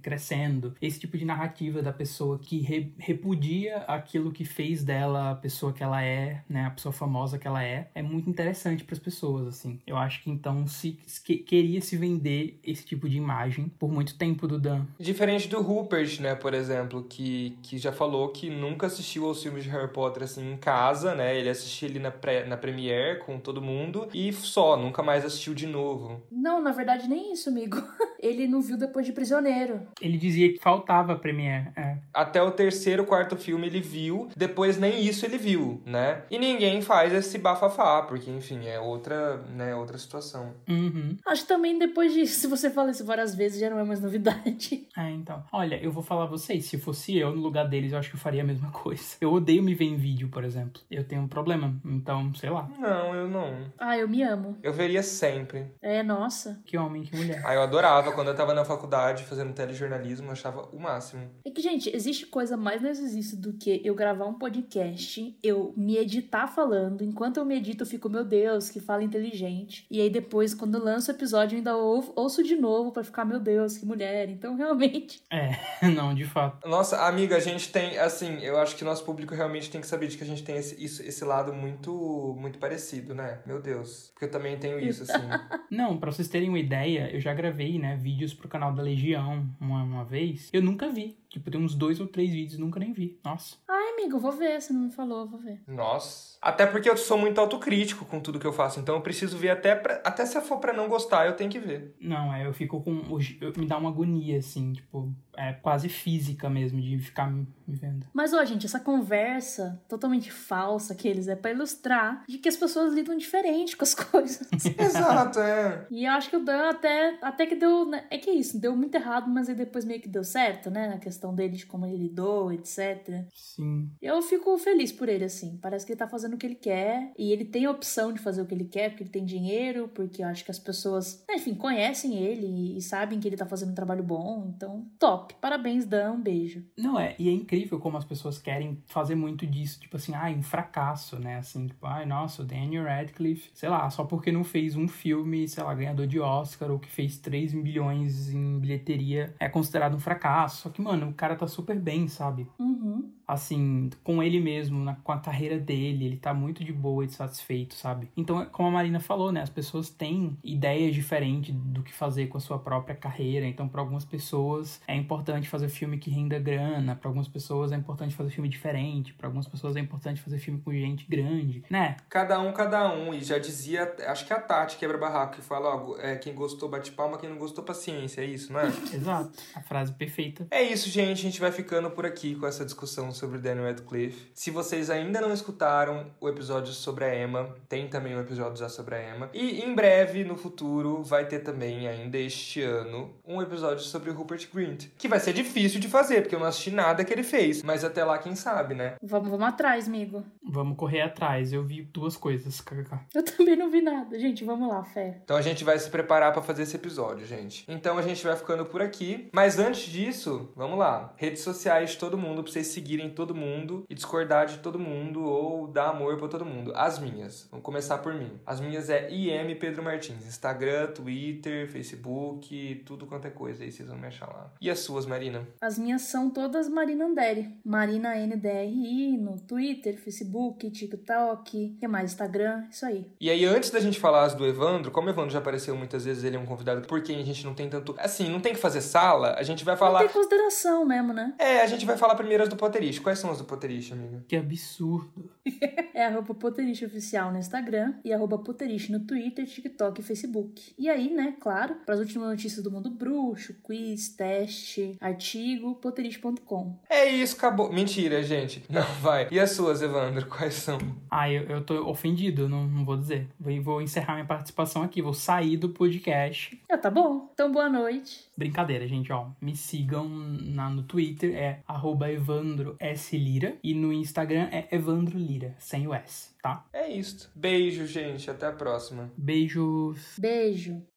Esse tipo de narrativa da pessoa que re- repudia aquilo que fez dela a pessoa que ela é, né, a pessoa famosa que ela é, é muito interessante para as pessoas, assim. Eu acho que então se, se que- queria se vender esse tipo de imagem por muito tempo do Dan. Diferente do Rupert, né, por exemplo, que, que já falou que nunca assistiu aos filmes de Harry Potter assim em casa, né? Ele assistia ali na, pré, na Premiere com todo mundo e só, nunca mais assistiu de novo. Não, na verdade, nem isso, amigo. Ele não viu depois de Prisioneiro. Ele dizia que faltava a Premiere, é. Até o terceiro, quarto filme ele viu, depois nem isso ele viu, né? E ninguém faz esse bafafá, porque enfim, é outra, né, outra situação. Uhum. Acho que também depois disso, se você fala isso várias vezes, já não é mais novidade. É, então. Olha, eu vou falar a vocês, se fosse eu no lugar deles, eu acho que eu faria a mesma coisa. Eu odeio me ver em vídeo, por exemplo. Eu tenho um problema, então, sei lá. Não, eu não. Ah, eu me amo. Eu veria sempre. É, nossa. Que homem, que mulher. Ah, eu adorava quando eu tava na faculdade fazendo telejornalismo, eu achava o máximo. É que, gente, existe coisa mais narcisista do que eu gravar um podcast, eu me editar falando, enquanto eu me edito eu fico, meu Deus, que fala inteligente. E aí depois, quando eu lanço o episódio, eu ainda ou- ouço de novo pra ficar, meu Deus, que mulher. Então, realmente. É, não, de fato. Nossa, amiga, a gente tem, assim, eu acho que nosso público realmente tem que saber de que a gente tem esse, isso- esse lado muito, muito parecido, né? Meu Deus. Porque eu também tenho isso, assim. Não, pra vocês terem uma ideia, eu já gravei, né, vídeos pro canal da Legião uma, uma vez. Eu nunca vi. Tipo, tem uns dois ou três vídeos, nunca nem vi. Nossa. Ai, amigo, vou ver, você não me falou, vou ver. Nossa. Até porque eu sou muito autocrítico com tudo que eu faço, então eu preciso ver até, pra, até se for pra não gostar, eu tenho que ver. Não, é, eu fico com. hoje- eu- Me dá uma agonia, assim, tipo, é quase física mesmo, de ficar me, me vendo. Mas, ó, gente, essa conversa totalmente falsa que eles é pra ilustrar de que as pessoas lidam diferente com as coisas. Exato, é. E eu acho que o Dan até, até que deu. né, É que é isso, deu muito errado, mas aí depois meio que deu certo, né? Na questão dele, de como ele lidou, etc. Sim. Eu fico feliz por ele, assim. Parece que ele tá fazendo o que ele quer. E ele tem a opção de fazer o que ele quer, porque ele tem dinheiro, porque eu acho que as pessoas, enfim, conhecem ele e, sabem que ele tá fazendo um trabalho bom. Então, top. Parabéns, Dan. Um beijo. Não, é, e é incrível como as pessoas querem fazer muito disso, tipo assim, ai, um fracasso, né? Assim, tipo, ai, nossa, o Daniel Radcliffe, sei lá, só porque não fez um filme, sei lá, ganhador de Oscar ou que fez 3 milhões em bilheteria, é considerado um fracasso. Só que, mano, o cara tá super bem, sabe? Uhum. assim, com ele mesmo, na, com a carreira dele, ele tá muito de boa e satisfeito, sabe? Então, como a Marina falou, né, as pessoas têm ideias diferentes do que fazer com a sua própria carreira. Então, para algumas pessoas é importante fazer filme que renda grana, para algumas pessoas é importante fazer filme diferente, para algumas pessoas é importante fazer filme com gente grande, né? Cada um, cada um. E já dizia, acho que é a Tati quebra barraco que fala, ó, é, quem gostou bate palma, quem não gostou paciência, é isso, não é? Exato. A frase perfeita. É isso, gente. A gente vai ficando por aqui com essa discussão sobre Daniel Radcliffe. Se vocês ainda não escutaram o episódio sobre a Emma, tem também um episódio já sobre a Emma. E em breve, no futuro, vai ter também, ainda este ano, um episódio sobre o Rupert Grint. Que vai ser difícil de fazer, porque eu não assisti nada que ele fez. Mas até lá, quem sabe, né? Vamos, vamos atrás, amigo. Vamos correr atrás. Eu vi duas coisas, kkk. Eu também não vi nada. Gente, vamos lá, fé. Então a gente vai se preparar pra fazer esse episódio, gente. Então a gente vai ficando por aqui. Mas antes disso, vamos lá. Redes sociais de todo mundo, pra vocês seguirem todo mundo e discordar de todo mundo ou dar amor pra todo mundo. As minhas. Vamos começar por mim. As minhas é IM Pedro Martins. Instagram, Twitter, Facebook, tudo quanto é coisa. Aí vocês vão me achar lá. E as suas, Marina? As minhas são todas Marina Anderi. Marina NDRI no Twitter, Facebook, TikTok, que mais? Instagram, isso aí. E aí, antes da gente falar as do Evandro, como o Evandro já apareceu muitas vezes, ele é um convidado por quem a gente não tem tanto. Assim, não tem que fazer sala, a gente vai falar. Não tem consideração mesmo, né? É, a gente vai falar primeiro as do Potterish. Quais são as do Potterish, amiga? Que absurdo. é arroba Potterish Oficial no Instagram e arroba Potterish no Twitter, TikTok e Facebook. E aí, né, claro, para as últimas notícias do mundo bruxo, quiz, teste, artigo, potterish.com. É isso, acabou. Mentira, gente. Não, vai. E as suas, Evandro, quais são? Ah, eu, eu tô ofendido, não, não vou dizer. Vou, vou encerrar minha participação aqui, vou sair do podcast. Ah, tá bom. Então, boa noite. Brincadeira, gente, ó. Me sigam na, no Twitter, é arroba Evandro S. Lira. E no Instagram é Evandro Lira, sem o S, tá? É isso. Beijo, gente. Até a próxima. Beijos. Beijo.